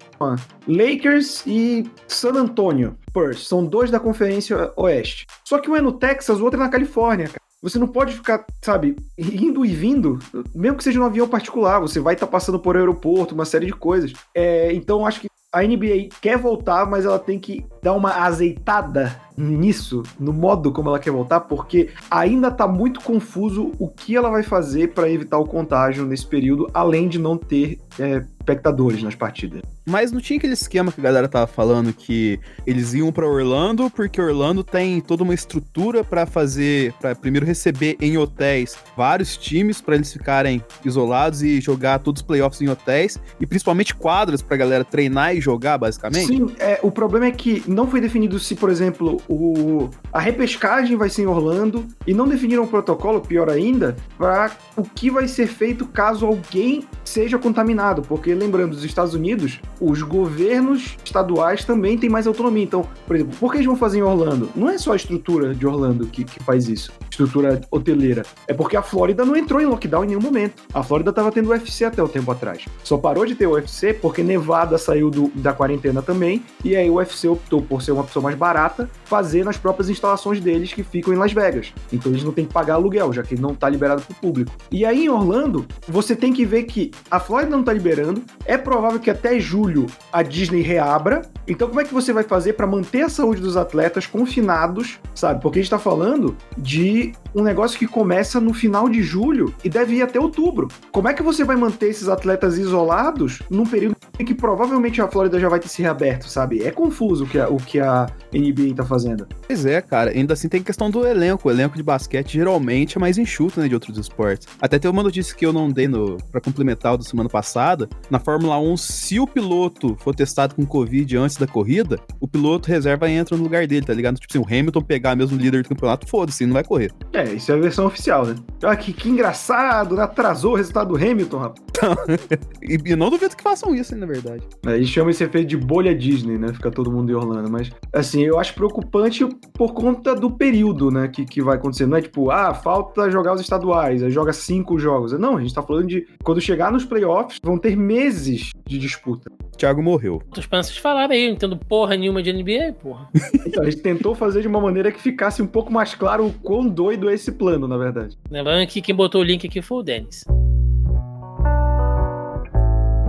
Lakers e San Antonio Spurs são dois da Conferência Oeste. Só que um é no Texas, o outro é na Califórnia, cara. Você não pode ficar, sabe, indo e vindo, mesmo que seja num avião particular, você vai estar passando por aeroporto, uma série de coisas. É, então, acho que a NBA quer voltar, mas ela tem que dar uma azeitada nisso, no modo como ela quer voltar, porque ainda tá muito confuso o que ela vai fazer para evitar o contágio nesse período, além de não ter é, espectadores nas partidas. Mas não tinha aquele esquema que a galera tava falando que eles iam pra Orlando porque Orlando tem toda uma estrutura pra fazer, pra primeiro receber em hotéis vários times pra eles ficarem isolados e jogar todos os playoffs em hotéis e principalmente quadras pra galera treinar e jogar basicamente. Sim, é, o problema é que não foi definido se, por exemplo, o, a repescagem vai ser em Orlando e não definiram um protocolo, pior ainda, para o que vai ser feito caso alguém seja contaminado. Porque, lembrando, os Estados Unidos, os governos estaduais também têm mais autonomia. Então, por exemplo, por que eles vão fazer em Orlando? Não é só a estrutura de Orlando que, que faz isso, estrutura hoteleira. É porque a Flórida não entrou em lockdown em nenhum momento. A Flórida estava tendo UFC até o tempo atrás. Só parou de ter UFC porque Nevada saiu do- da quarentena também. E aí o UFC optou por ser uma pessoa mais barata, fazer nas próprias instalações deles que ficam em Las Vegas. Então eles não têm que pagar aluguel, já que não está liberado para o público. E aí em Orlando, você tem que ver que a Flórida não está liberando. É provável que até julho a Disney reabra. Então como é que você vai fazer para manter a saúde dos atletas confinados, sabe? Porque a gente está falando de um negócio que começa no final de julho e deve ir até outubro. Como é que você vai manter esses atletas isolados num período em que provavelmente a Flórida já vai ter se reaberto, sabe? É confuso o que a, o que a NBA tá fazendo. Pois é, cara. Ainda assim tem questão do elenco. O elenco de basquete geralmente é mais enxuto, né, de outros esportes. Até tem uma notícia que eu não dei no, pra complementar o da semana passada. Na Fórmula 1, se o piloto for testado com Covid antes da corrida, o piloto reserva entra no lugar dele, tá ligado? Tipo assim, o Hamilton pegar mesmo o líder do campeonato, foda-se, não vai correr. É, isso é a versão oficial, né? Ah, que, que engraçado, atrasou o resultado do Hamilton, rapaz. [laughs] E, e não duvido que façam isso, hein, na verdade. É, Eles chamam esse efeito de bolha Disney, né? Fica todo mundo em Orlando. Mas, assim, eu acho preocupante por conta do período, né? Que, que vai acontecer. Não é tipo, ah, falta jogar os estaduais, aí joga cinco jogos. Não, a gente tá falando de quando chegar nos playoffs, vão ter meses de disputa. Thiago morreu. Os panças falaram aí, eu não entendo porra nenhuma de NBA, porra. [laughs] Então, a gente tentou fazer de uma maneira que ficasse um pouco mais claro o quão doido é esse plano, na verdade. Lembrando que quem botou o link aqui foi o Denis.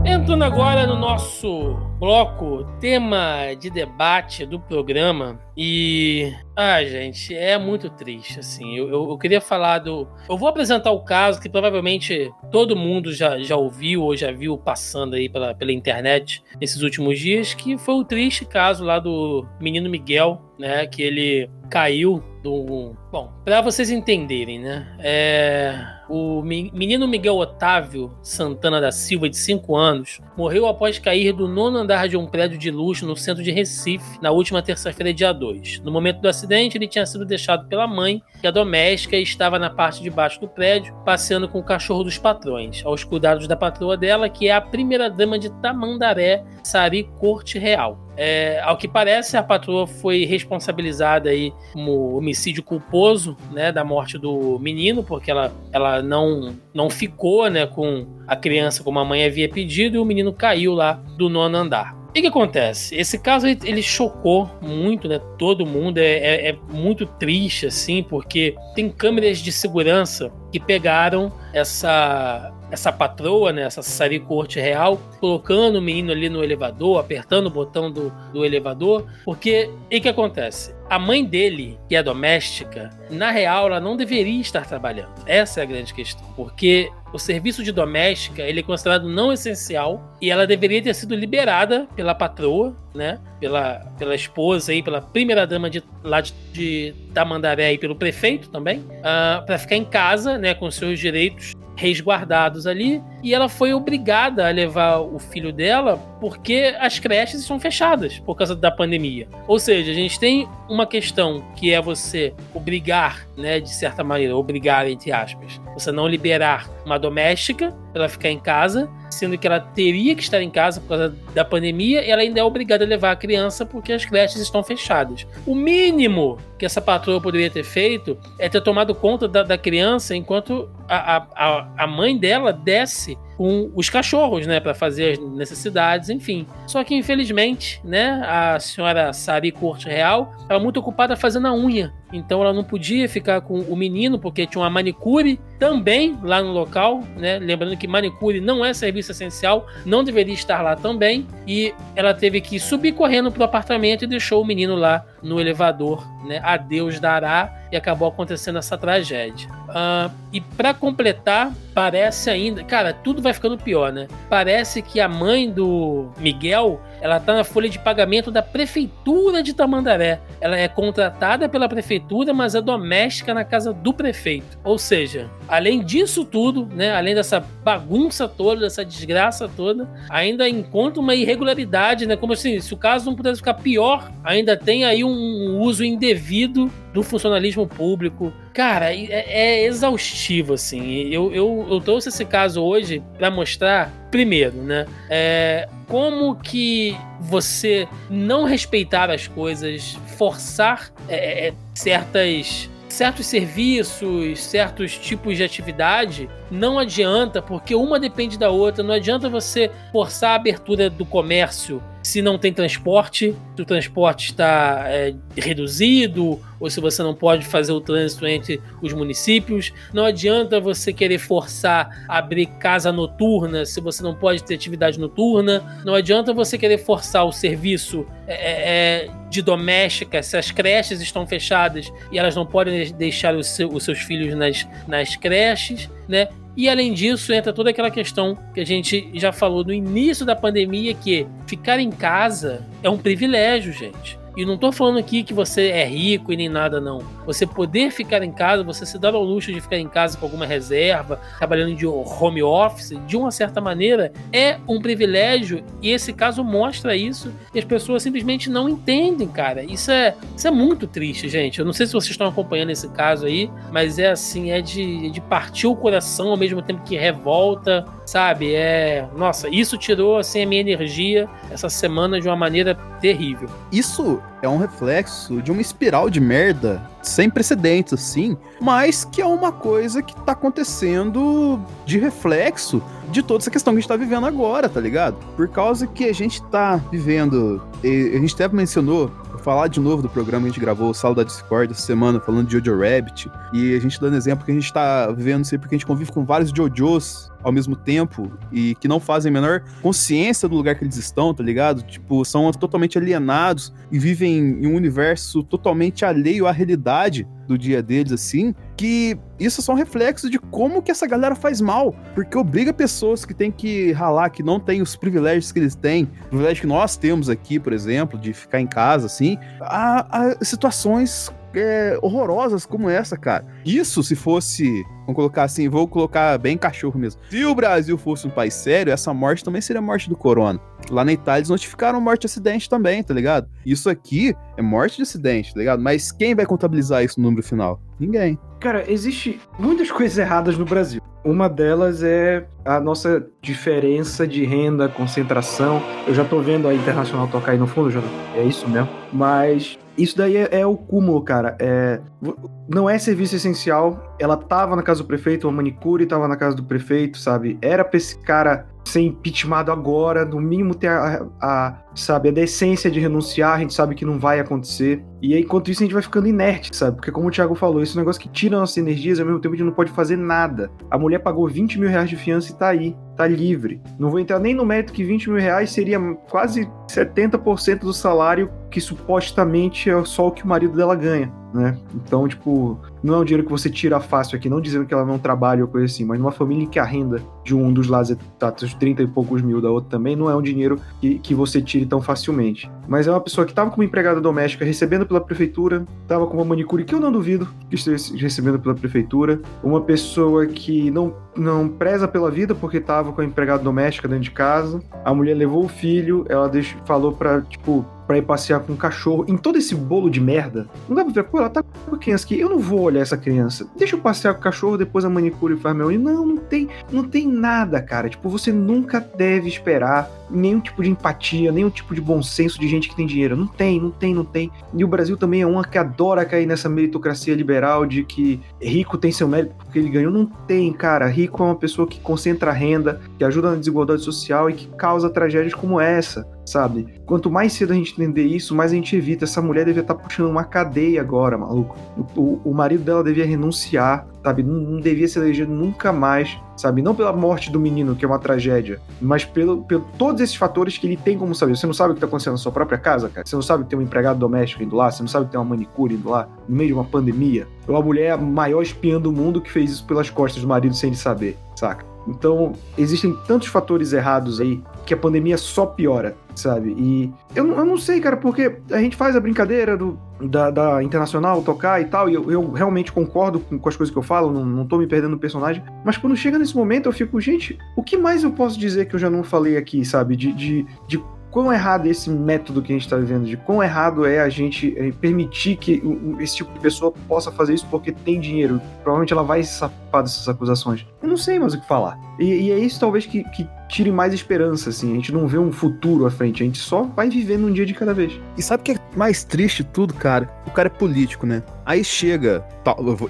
Entrando agora no nosso bloco, tema de debate do programa. E. Ah, gente, é muito triste, assim. Eu, eu, eu, queria falar do. Eu vou apresentar o caso que provavelmente todo mundo já, já ouviu ou já viu passando aí pela, pela internet nesses últimos dias, que foi o triste caso lá do menino Miguel, né? Que ele caiu do. Bom, para vocês entenderem, né? É, o menino Miguel Otávio Santana da Silva, de 5 anos, morreu após cair do nono andar de um prédio de luxo no centro de Recife na última terça-feira, dia 2. No momento do acidente, ele tinha sido deixado pela mãe, que a doméstica estava na parte de baixo do prédio, passeando com o cachorro dos patrões, aos cuidados da patroa dela, que é a primeira dama de Tamandaré, Sari Corte Real. É, ao que parece, a patroa foi responsabilizada aí como homicídio culposo, né, da morte do menino, porque ela, ela não, não ficou, né, com a criança como a mãe havia pedido e o menino caiu lá do nono andar. E o que acontece? Esse caso ele chocou muito, né? Todo mundo é, é, é, muito triste, assim, porque tem câmeras de segurança que pegaram essa essa patroa, né, essa Sari Corte Real, colocando o menino ali no elevador, apertando o botão do, do elevador, porque o que acontece? A mãe dele, que é doméstica, na real, ela não deveria estar trabalhando. Essa é a grande questão, porque o serviço de doméstica ele é considerado não essencial e ela deveria ter sido liberada pela patroa, né, pela, pela esposa aí, pela primeira dama de lá de, de Tamandaré e pelo prefeito também, uh, ah, para ficar em casa, né, com seus direitos resguardados ali, e ela foi obrigada a levar o filho dela porque as creches estão fechadas por causa da pandemia. Ou seja, a gente tem uma questão que é você obrigar, né, de certa maneira, obrigar entre aspas, você não liberar uma doméstica para ela ficar em casa, sendo que ela teria que estar em casa por causa da pandemia, e ela ainda é obrigada a levar a criança porque as creches estão fechadas. O mínimo que essa patroa poderia ter feito é ter tomado conta da, da criança enquanto a, a, a mãe dela desce com os cachorros, né, para fazer as necessidades, enfim. Só que infelizmente, né, a senhora Sari Corte Real estava muito ocupada fazendo a unha, então ela não podia ficar com o menino porque tinha uma manicure também lá no local, né? Lembrando que manicure não é serviço essencial, não deveria estar lá também, e ela teve que subir correndo pro apartamento e deixou o menino lá no elevador, né? A Deus dará e acabou acontecendo essa tragédia. Uh, e para completar, parece ainda, cara, tudo vai ficando pior, né? Parece que a mãe do Miguel, ela tá na folha de pagamento da prefeitura de Tamandaré. Ela é contratada pela prefeitura, mas é doméstica na casa do prefeito. Ou seja, além disso tudo, né, além dessa bagunça toda, dessa desgraça toda, ainda encontra uma irregularidade, né? Como assim, se o caso não pudesse ficar pior, ainda tem aí um uso indevido do funcionalismo público. Cara, é, é exaustivo, assim. Eu, eu, eu trouxe esse caso hoje para mostrar, primeiro, né? É, como que você não respeitar as coisas, forçar é, é certas certos serviços, certos tipos de atividade, não adianta, porque uma depende da outra. Não adianta você forçar a abertura do comércio se não tem transporte, se o transporte está é, reduzido, ou se você não pode fazer o trânsito entre os municípios. Não adianta você querer forçar abrir casa noturna se você não pode ter atividade noturna. Não adianta você querer forçar o serviço é, é, é de doméstica se as creches estão fechadas e elas não podem deixar seu, os seus filhos nas, nas creches, né? E além disso, entra toda aquela questão que a gente já falou no início da pandemia, que ficar em casa é um privilégio, gente. E não tô falando aqui que você é rico e nem nada, não. Você poder ficar em casa, você se dar ao luxo de ficar em casa com alguma reserva, trabalhando de home office, de uma certa maneira, é um privilégio. E esse caso mostra isso. E as pessoas simplesmente não entendem, cara. Isso é, isso é muito triste, gente. Eu não sei se vocês estão acompanhando esse caso aí, mas é assim, é de, de partir o coração ao mesmo tempo que revolta, sabe? É. Nossa, isso tirou assim a minha energia essa semana de uma maneira terrível. Isso é um reflexo de uma espiral de merda sem precedentes, assim, mas que é uma coisa que tá acontecendo de reflexo de toda essa questão que a gente tá vivendo agora, tá ligado? Por causa que a gente tá vivendo, a gente até mencionou falar de novo do programa que a gente gravou, o Sala da Discord, essa semana, falando de Jojo Rabbit. E a gente dando exemplo que a gente tá vivendo isso aí porque a gente convive com vários Jojos ao mesmo tempo e que não fazem a menor consciência do lugar que eles estão, tá ligado? Tipo, são totalmente alienados e vivem em um universo totalmente alheio à realidade do dia deles, assim, que isso é só um reflexo de como que essa galera faz mal, porque obriga pessoas que têm que ralar, que não têm os privilégios que eles têm, privilégios que nós temos aqui, por exemplo, de ficar em casa, assim, a, a situações é, horrorosas como essa, cara. Isso se fosse, vamos colocar assim, vou colocar bem cachorro mesmo. Se o Brasil fosse um país sério, essa morte também seria a morte do corona. Lá na Itália eles notificaram morte de acidente também, tá ligado? Isso aqui é morte de acidente, tá ligado? Mas quem vai contabilizar isso no número final? Ninguém. Cara, existe muitas coisas erradas no Brasil. Uma delas é a nossa diferença de renda, concentração. Eu já tô vendo a Internacional tocar aí no fundo, já é isso mesmo. Mas isso daí é, é o cúmulo, cara. É, não é serviço essencial. Ela tava na casa do prefeito, a manicure tava na casa do prefeito, sabe? Era pra esse cara ser impeachmentado agora, no mínimo ter a, a, sabe, a decência de renunciar, a gente sabe que não vai acontecer. E aí, enquanto isso, a gente vai ficando inerte, sabe? Porque como o Thiago falou, esse negócio que tira nossas energias, ao mesmo tempo a gente não pode fazer nada. A mulher pagou 20 mil reais de fiança e tá aí, tá livre. Não vou entrar nem no mérito que 20 mil reais seria quase 70% do salário que supostamente é só o que o marido dela ganha né? Então, tipo, não é um dinheiro que você tira fácil aqui, não dizendo que ela não trabalha ou coisa assim, mas numa família em que a renda de um dos lados é tá, 30 e poucos mil, da outra também, não é um dinheiro que, que você tire tão facilmente. Mas é uma pessoa que estava como empregada doméstica, recebendo pela prefeitura, estava com uma manicure que eu não duvido que estivesse recebendo pela prefeitura, uma pessoa que não, não preza pela vida porque estava com a empregada doméstica dentro de casa, a mulher levou o filho, ela deixou, falou para tipo, pra ir passear com um cachorro. Em todo esse bolo de merda, não dá pra ver, pô, ela tá com a criança aqui, eu não vou olhar essa criança. Deixa eu passear com o cachorro, depois a manicure faz meu. Não, não tem, não tem nada, cara. Tipo, você nunca deve esperar nenhum tipo de empatia, nenhum tipo de bom senso de gente que tem dinheiro. Não tem, não tem, não tem. E o Brasil também é uma que adora cair nessa meritocracia liberal de que rico tem seu mérito porque ele ganhou. Não tem, cara. Rico é uma pessoa que concentra renda, que ajuda na desigualdade social e que causa tragédias como essa sabe? Quanto mais cedo a gente entender isso, mais a gente evita. Essa mulher devia estar tá puxando uma cadeia agora, maluco. O, o marido dela devia renunciar, sabe? Não, não, devia ser elegido nunca mais, sabe? Não pela morte do menino, que é uma tragédia, mas pelo, pelo todos esses fatores que ele tem como saber. Você não sabe o que está acontecendo na sua própria casa, cara? Você não sabe que tem um empregado doméstico indo lá? Você não sabe que tem uma manicure indo lá? No meio de uma pandemia? Ou a mulher a maior espiã do mundo que fez isso pelas costas do marido sem ele saber, saca? Então, existem tantos fatores errados aí que a pandemia só piora sabe? E eu, eu não sei, cara, porque a gente faz a brincadeira do, da, da Internacional tocar e tal, e eu, eu realmente concordo com, com, as coisas que eu falo, não, não tô me perdendo no personagem, mas quando chega nesse momento eu fico, gente, o que mais eu posso dizer que eu já não falei aqui, sabe? De, de, de quão errado é esse método que a gente está vivendo, de quão errado é a gente eh, permitir que esse tipo de pessoa possa fazer isso porque tem dinheiro. Provavelmente ela vai se safar dessas acusações. Eu não sei mais o que falar. E, e é isso talvez que, que tire mais esperança, assim. A gente não vê um futuro à frente, a gente só vai vivendo um dia de cada vez. E sabe o que é mais triste tudo, cara? O cara é político, né? Aí chega,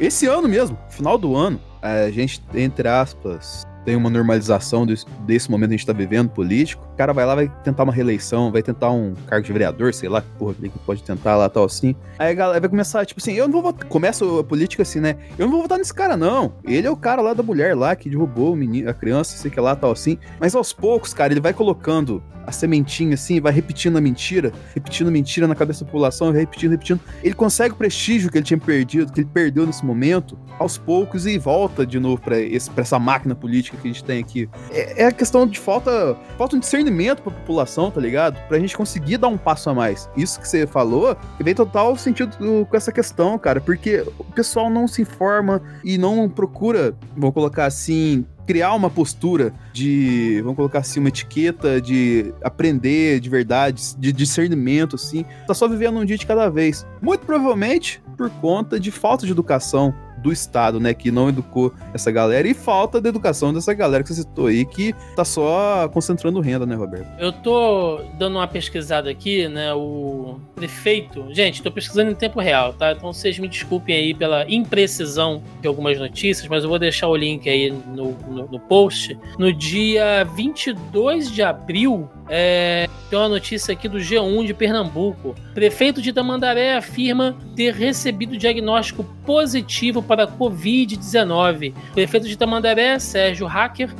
esse ano mesmo, final do ano, a gente, entre aspas, tem uma normalização desse, desse momento que a gente tá vivendo, político. O cara vai lá, vai tentar uma reeleição, vai tentar um cargo de vereador, sei lá, que porra que pode tentar lá, tal assim. Aí a galera vai começar, tipo assim, eu não vou votar. Começa a política assim, né? Eu não vou votar nesse cara, não. Ele é o cara lá da mulher lá que derrubou o menino, a criança, sei que lá, tal assim. Mas aos poucos, cara, ele vai colocando a sementinha assim, vai repetindo a mentira, repetindo a mentira na cabeça da população, vai repetindo, repetindo. Ele consegue o prestígio que ele tinha perdido, que ele perdeu nesse momento, aos poucos e volta de novo para essa máquina política que a gente tem aqui. É, é a questão de falta, falta um discernimento pra população, tá ligado? Pra gente conseguir dar um passo a mais. Isso que você falou, vem total sentido com essa questão, cara, porque o pessoal não se informa e não procura, vou colocar assim, criar uma postura de, vamos colocar assim, uma etiqueta de aprender de verdade, de discernimento, assim, tá só vivendo um dia de cada vez. Muito provavelmente por conta de falta de educação do Estado, né, que não educou essa galera e falta de educação dessa galera que você citou aí, que tá só concentrando renda, né, Roberto? Eu tô dando uma pesquisada aqui, né, o prefeito, gente, tô pesquisando em tempo real, tá? Então vocês me desculpem aí pela imprecisão de algumas notícias, mas eu vou deixar o link aí no, no, no post. No dia 22 de abril É, tem uma notícia aqui do G1 de Pernambuco. Prefeito de Tamandaré afirma ter recebido diagnóstico positivo para Covid-19. Prefeito de Tamandaré, Sérgio Hacker,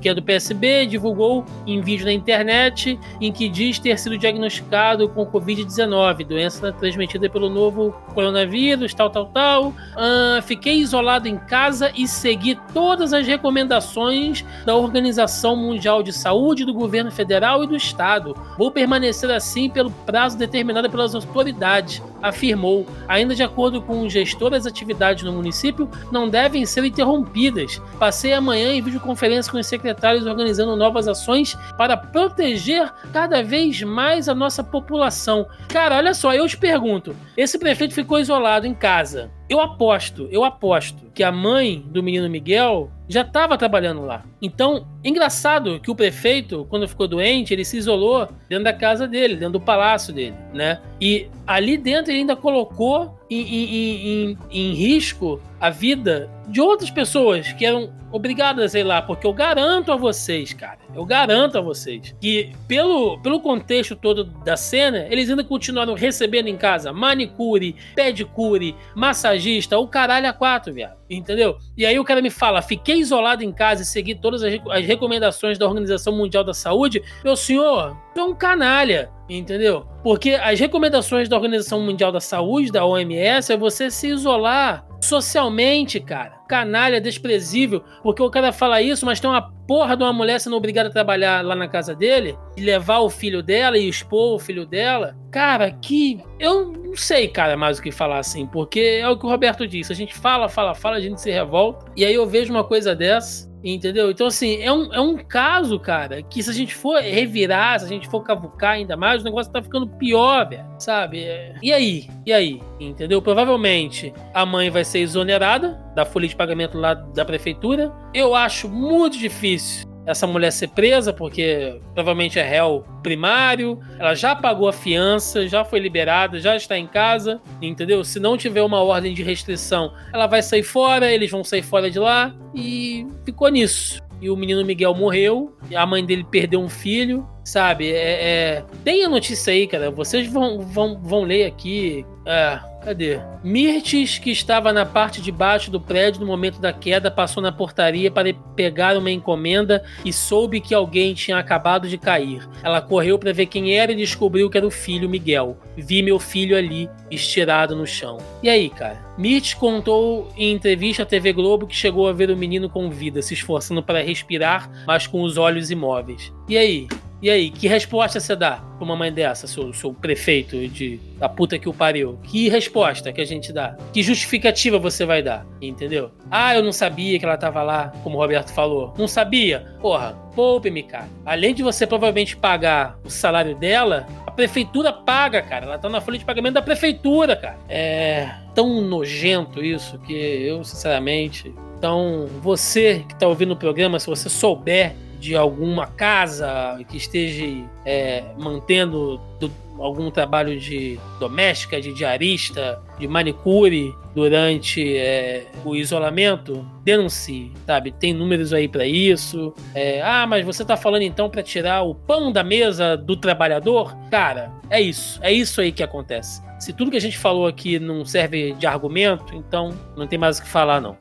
que é do PSB, divulgou em vídeo na internet em que diz ter sido diagnosticado com Covid-19, doença transmitida pelo novo coronavírus, tal, tal, tal. Uh, fiquei isolado em casa e segui todas as recomendações da Organização Mundial de Saúde, do governo federal e do estado. Vou permanecer assim pelo prazo determinado pelas autoridades, afirmou. Ainda de acordo com o gestor, as atividades no município não devem ser interrompidas. Passei amanhã em videoconferência com os secretários organizando novas ações para proteger cada vez mais a nossa população. Cara, olha só, eu te pergunto: esse prefeito ficou isolado em casa. Eu aposto, eu aposto que a mãe do menino Miguel já estava trabalhando lá. Então, engraçado que o prefeito, quando ficou doente, ele se isolou dentro da casa dele, dentro do palácio dele, né? E ali dentro ele ainda colocou em, em, em, em risco a vida de outras pessoas que eram obrigadas a ir lá, porque eu garanto a vocês, cara, eu garanto a vocês que pelo, pelo contexto todo da cena, eles ainda continuaram recebendo em casa manicure, pedicure, massagista, o caralho a quatro, viado. Entendeu? E aí o cara me fala: fiquei isolado em casa e segui todas as, recomendações da Organização Mundial da Saúde. Meu senhor, é um canalha. Entendeu? Porque as recomendações da Organização Mundial da Saúde, da OMS, é você se isolar socialmente, cara. Canalha, desprezível. Porque o cara fala isso, mas tem uma porra de uma mulher sendo obrigada a trabalhar lá na casa dele, e levar o filho dela e expor o filho dela. Cara, que. Eu não sei, cara, mais o que falar assim. Porque é o que o Roberto disse. A gente fala, fala, fala, a gente se revolta. E aí eu vejo uma coisa dessa. Entendeu? Então, assim, é um, é um caso, cara, que se a gente for revirar, se a gente for cavucar ainda mais, o negócio tá ficando pior, velho. Sabe? E aí? E aí? Entendeu? Provavelmente a mãe vai ser exonerada da folha de pagamento lá da prefeitura. Eu acho muito difícil essa mulher ser presa, porque provavelmente é réu primário, ela já pagou a fiança, já foi liberada, já está em casa, entendeu? Se não tiver uma ordem de restrição, ela vai sair fora, eles vão sair fora de lá e ficou nisso. E o menino Miguel morreu, a mãe dele perdeu um filho, sabe? É, é... Tem a notícia aí, cara. Vocês vão, vão, vão ler aqui. É, Cadê? Mirtes, que estava na parte de baixo do prédio no momento da queda, passou na portaria para pegar uma encomenda e soube que alguém tinha acabado de cair. Ela correu para ver quem era e descobriu que era o filho Miguel. Vi meu filho ali, estirado no chão. E aí, cara? Mirtes contou em entrevista à TV Globo que chegou a ver o menino com vida, se esforçando para respirar, mas com os olhos imóveis. E aí? E aí, que resposta você dá pra uma mãe dessa, seu, seu prefeito de da puta que o pariu? Que resposta que a gente dá? Que justificativa você vai dar? Entendeu? Ah, eu não sabia que ela tava lá, como o Roberto falou. Não sabia? Porra, poupe-me, cara. Além de você provavelmente pagar o salário dela, a prefeitura paga, cara. Ela tá na folha de pagamento da prefeitura, cara. É tão nojento isso que eu, sinceramente. Então, você que tá ouvindo o programa, se você souber de alguma casa que esteja é, mantendo do, algum trabalho de doméstica, de diarista, de manicure durante é, o isolamento, denuncie, sabe? Tem números aí para isso. É, ah, mas você tá falando então para tirar o pão da mesa do trabalhador? Cara, é isso. É isso aí que acontece. Se tudo que a gente falou aqui não serve de argumento, então não tem mais o que falar, não.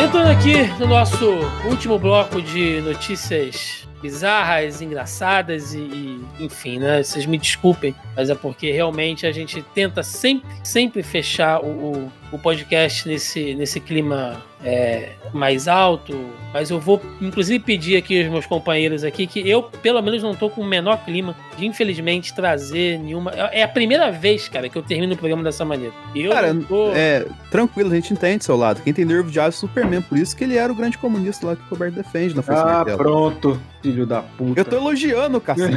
Entrando aqui no nosso último bloco de notícias bizarras, engraçadas e, e, enfim, né? Vocês me desculpem, mas é porque realmente a gente tenta sempre, sempre fechar o, o, o podcast nesse, nesse clima é, mais alto, mas eu vou inclusive pedir aqui aos meus companheiros aqui que eu, pelo menos, não tô com o menor clima de, infelizmente, trazer nenhuma. É a primeira vez, cara, que eu termino o programa dessa maneira. Eu cara, tô... é, tranquilo, a gente entende seu lado. Quem tem nervo de aço é Superman, por isso que ele era o grande comunista lá que o Roberto defende na Força Ah, Martelo. pronto, filho da puta. Eu tô elogiando, cacete.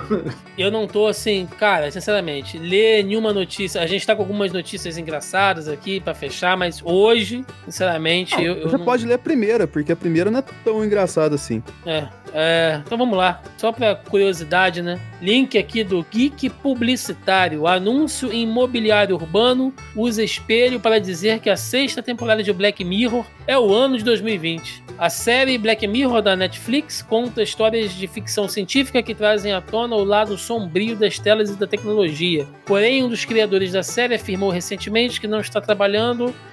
[laughs] Eu não tô assim, cara, sinceramente, ler nenhuma notícia. A gente tá com algumas notícias engraçadas aqui pra fechar, mas hoje, sinceramente, eu, eu Você não- pode ler a primeira, porque a primeira não é tão engraçada assim. É, é, então vamos lá. Só pra curiosidade, né? Link aqui do Geek Publicitário. Anúncio imobiliário urbano usa espelho para dizer que a sexta temporada de Black Mirror é o ano de 2020. A série Black Mirror da Netflix conta histórias de ficção científica que trazem à tona o lado sombrio das telas e da tecnologia. Porém, um dos criadores da série afirmou recentemente que não está trabalhando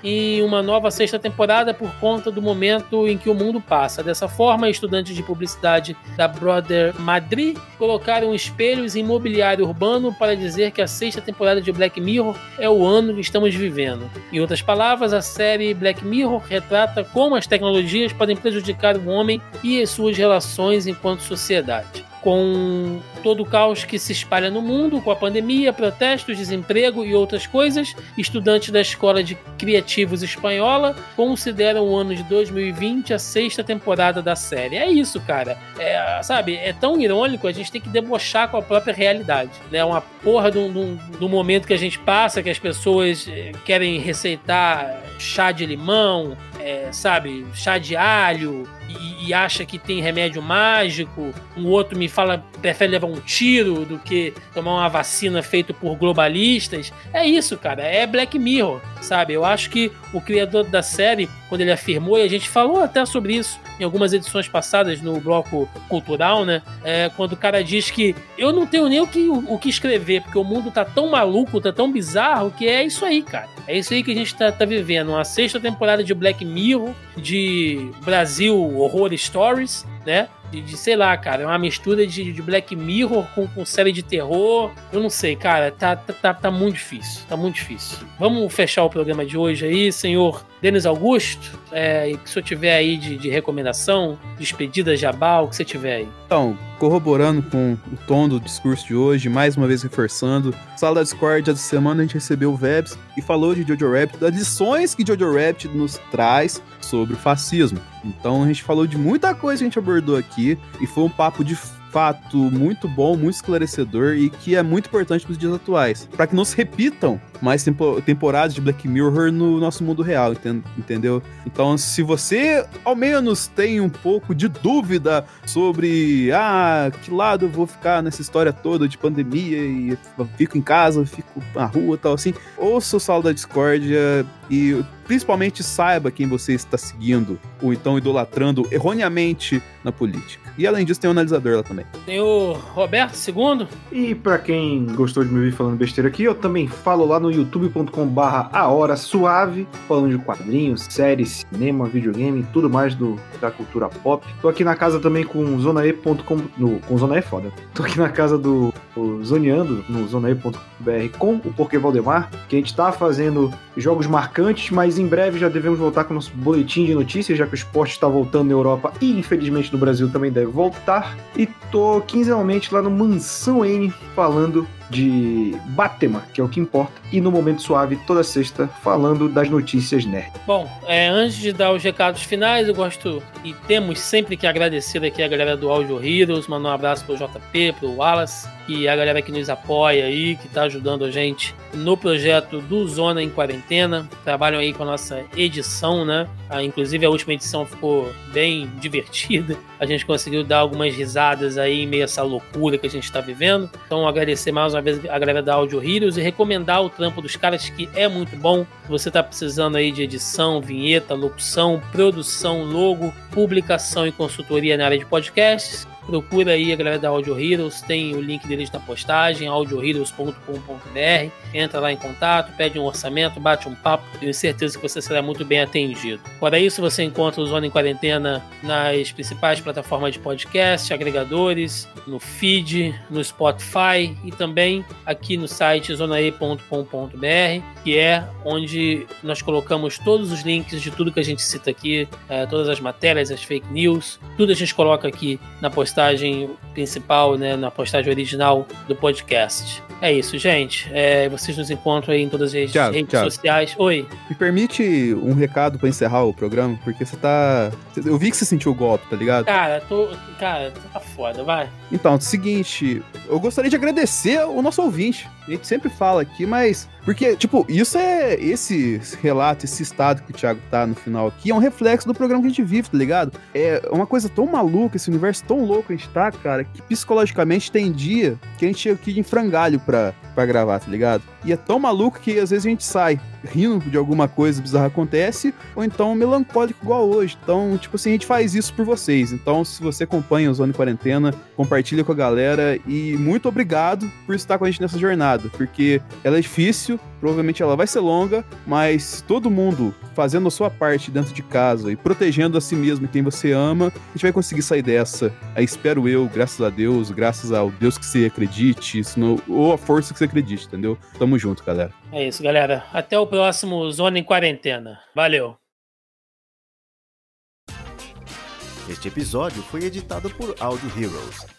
em uma nova sexta temporada por conta do momento em que o mundo passa. Dessa forma, estudantes de publicidade da Brother Madrid colocaram espelhos em mobiliário urbano para dizer que a sexta temporada de Black Mirror é o ano que estamos vivendo. Em outras palavras, a série Black Mirror retrata como as tecnologias podem prejudicar o homem e as suas relações enquanto sociedade com todo o caos que se espalha no mundo, com a pandemia, protestos, desemprego e outras coisas, estudantes da Escola de Criativos Espanhola consideram o ano de 2020 a sexta temporada da série. É isso, cara. É, sabe, é tão irônico, a gente tem que debochar com a própria realidade. É né? uma porra do, do, do momento que a gente passa, que as pessoas eh, querem receitar chá de limão, é, sabe, chá de alho, e, e, acha que tem remédio mágico, um outro me fala prefere levar um tiro do que tomar uma vacina feita por globalistas. É isso, cara, é Black Mirror, sabe? Eu acho que o criador da série, quando ele afirmou, e a gente falou até sobre isso em algumas edições passadas no bloco cultural, né? É, quando o cara diz que eu não tenho nem o que, o, o que escrever, porque o mundo tá tão maluco, tá tão bizarro, que é isso aí, cara. É isso aí que a gente tá, tá vivendo. Uma sexta temporada de Black Mirror, de Brasil Horror Stories, né? De, de, sei lá, cara, é uma mistura de, de Black Mirror com, com, série de terror. Eu não sei, cara, tá, tá, tá, tá muito difícil. Tá muito difícil. Vamos fechar o programa de hoje aí, senhor Denis Augusto. É, que se eu tiver aí de, de recomendação, despedida, jabal, o que você tiver aí. Então, corroborando com o tom do discurso de hoje, mais uma vez reforçando, sala da Discord, essa semana a gente recebeu o Vebs e falou de Jojo Rabbit, das lições que Jojo Rabbit nos traz sobre o fascismo. Então a gente falou de muita coisa que a gente abordou aqui e foi um papo de fato muito bom, muito esclarecedor e que é muito importante para os dias atuais, para que não se repitam mais tempo, temporadas de Black Mirror no nosso mundo real, entendeu? Então, se você ao menos tem um pouco de dúvida sobre ah, que lado eu vou ficar nessa história toda de pandemia e fico em casa, fico na rua, tal assim, ouça o Sala da Discordia e principalmente saiba quem você está seguindo ou então idolatrando erroneamente na política. E além disso, tem um analisador lá também. Tem o Roberto II. E para quem gostou de me ouvir falando besteira aqui, eu também falo lá no youtube.com/barra a hora suave, falando de quadrinhos, séries, cinema, videogame, tudo mais do, da cultura pop. Tô aqui na casa também com zonae.com, no, com Zona E foda. Tô aqui na casa do, do Zoneando, no zonae.br com o Porquê Valdemar, que a gente tá fazendo jogos marcantes, mas em breve já devemos voltar com o nosso boletim de notícias, já que o esporte está voltando na Europa e infelizmente no Brasil também deve voltar. E tô quinzenalmente lá no Mansão N falando de Batman, que é o que importa, e no Momento Suave, toda sexta, falando das notícias nerd. Bom, é, antes de dar os recados finais, eu gosto e temos sempre que agradecer aqui a galera do Audio Heroes, mandar um abraço pro JP, pro Wallace, e a galera que nos apoia aí, que tá ajudando a gente no projeto do Zona em Quarentena, trabalham aí com a nossa edição, né? Ah, inclusive a última edição ficou bem divertida, a gente conseguiu dar algumas risadas aí em meio a essa loucura que a gente está vivendo, então agradecer mais uma vez a galera da Audio Heroes e recomendar o trampo dos caras que é muito bom. Você tá precisando aí de edição, vinheta, locução, produção, logo, publicação e consultoria na área de podcasts, procura aí a galera da Audio Heroes, tem o link deles na postagem, audioheroes.com.br. Entra lá em contato, pede um orçamento, bate um papo, tenho certeza que você será muito bem atendido. Fora isso, você encontra o Zona em Quarentena nas principais plataformas de podcast, agregadores, no feed, no Spotify e também aqui no site zonae.com.br, que é onde nós colocamos todos os links de tudo que a gente cita aqui, é, todas as matérias, as fake news, tudo a gente coloca aqui na postagem postagem principal, né, na postagem original do podcast. É isso, gente. É, vocês nos encontram aí em todas as Thiago, redes Thiago, sociais. Oi. Me permite um recado para encerrar o programa, porque você tá. Eu vi que você sentiu o golpe, tá ligado? Cara, tô. Cara, tá foda, vai. Então, é o seguinte, eu gostaria de agradecer o nosso ouvinte. A gente sempre fala aqui, mas. Porque, tipo, isso é. Esse relato, esse estado que o Thiago tá no final aqui, é um reflexo do programa que a gente vive, tá ligado? É uma coisa tão maluca, esse universo tão louco que a gente tá, cara, que psicologicamente tem dia que a gente chega aqui em frangalho pra, pra gravar, tá ligado? E é tão maluco que às vezes a gente sai rindo de alguma coisa bizarra acontece, ou então melancólico igual hoje. Então, tipo assim, a gente faz isso por vocês. Então, se você acompanha o Zona Quarentena, compartilha com a galera e muito obrigado por estar com a gente nessa jornada, porque ela é difícil, provavelmente ela vai ser longa, mas todo mundo fazendo a sua parte dentro de casa e protegendo a si mesmo e quem você ama, a gente vai conseguir sair dessa. Aí espero eu, graças a Deus, graças ao Deus que você acredite, ou a força que você acredite, entendeu? Tamo junto, galera. É isso, galera. Até o próximo Zona em Quarentena. Valeu! Este episódio foi editado por Audio Heroes.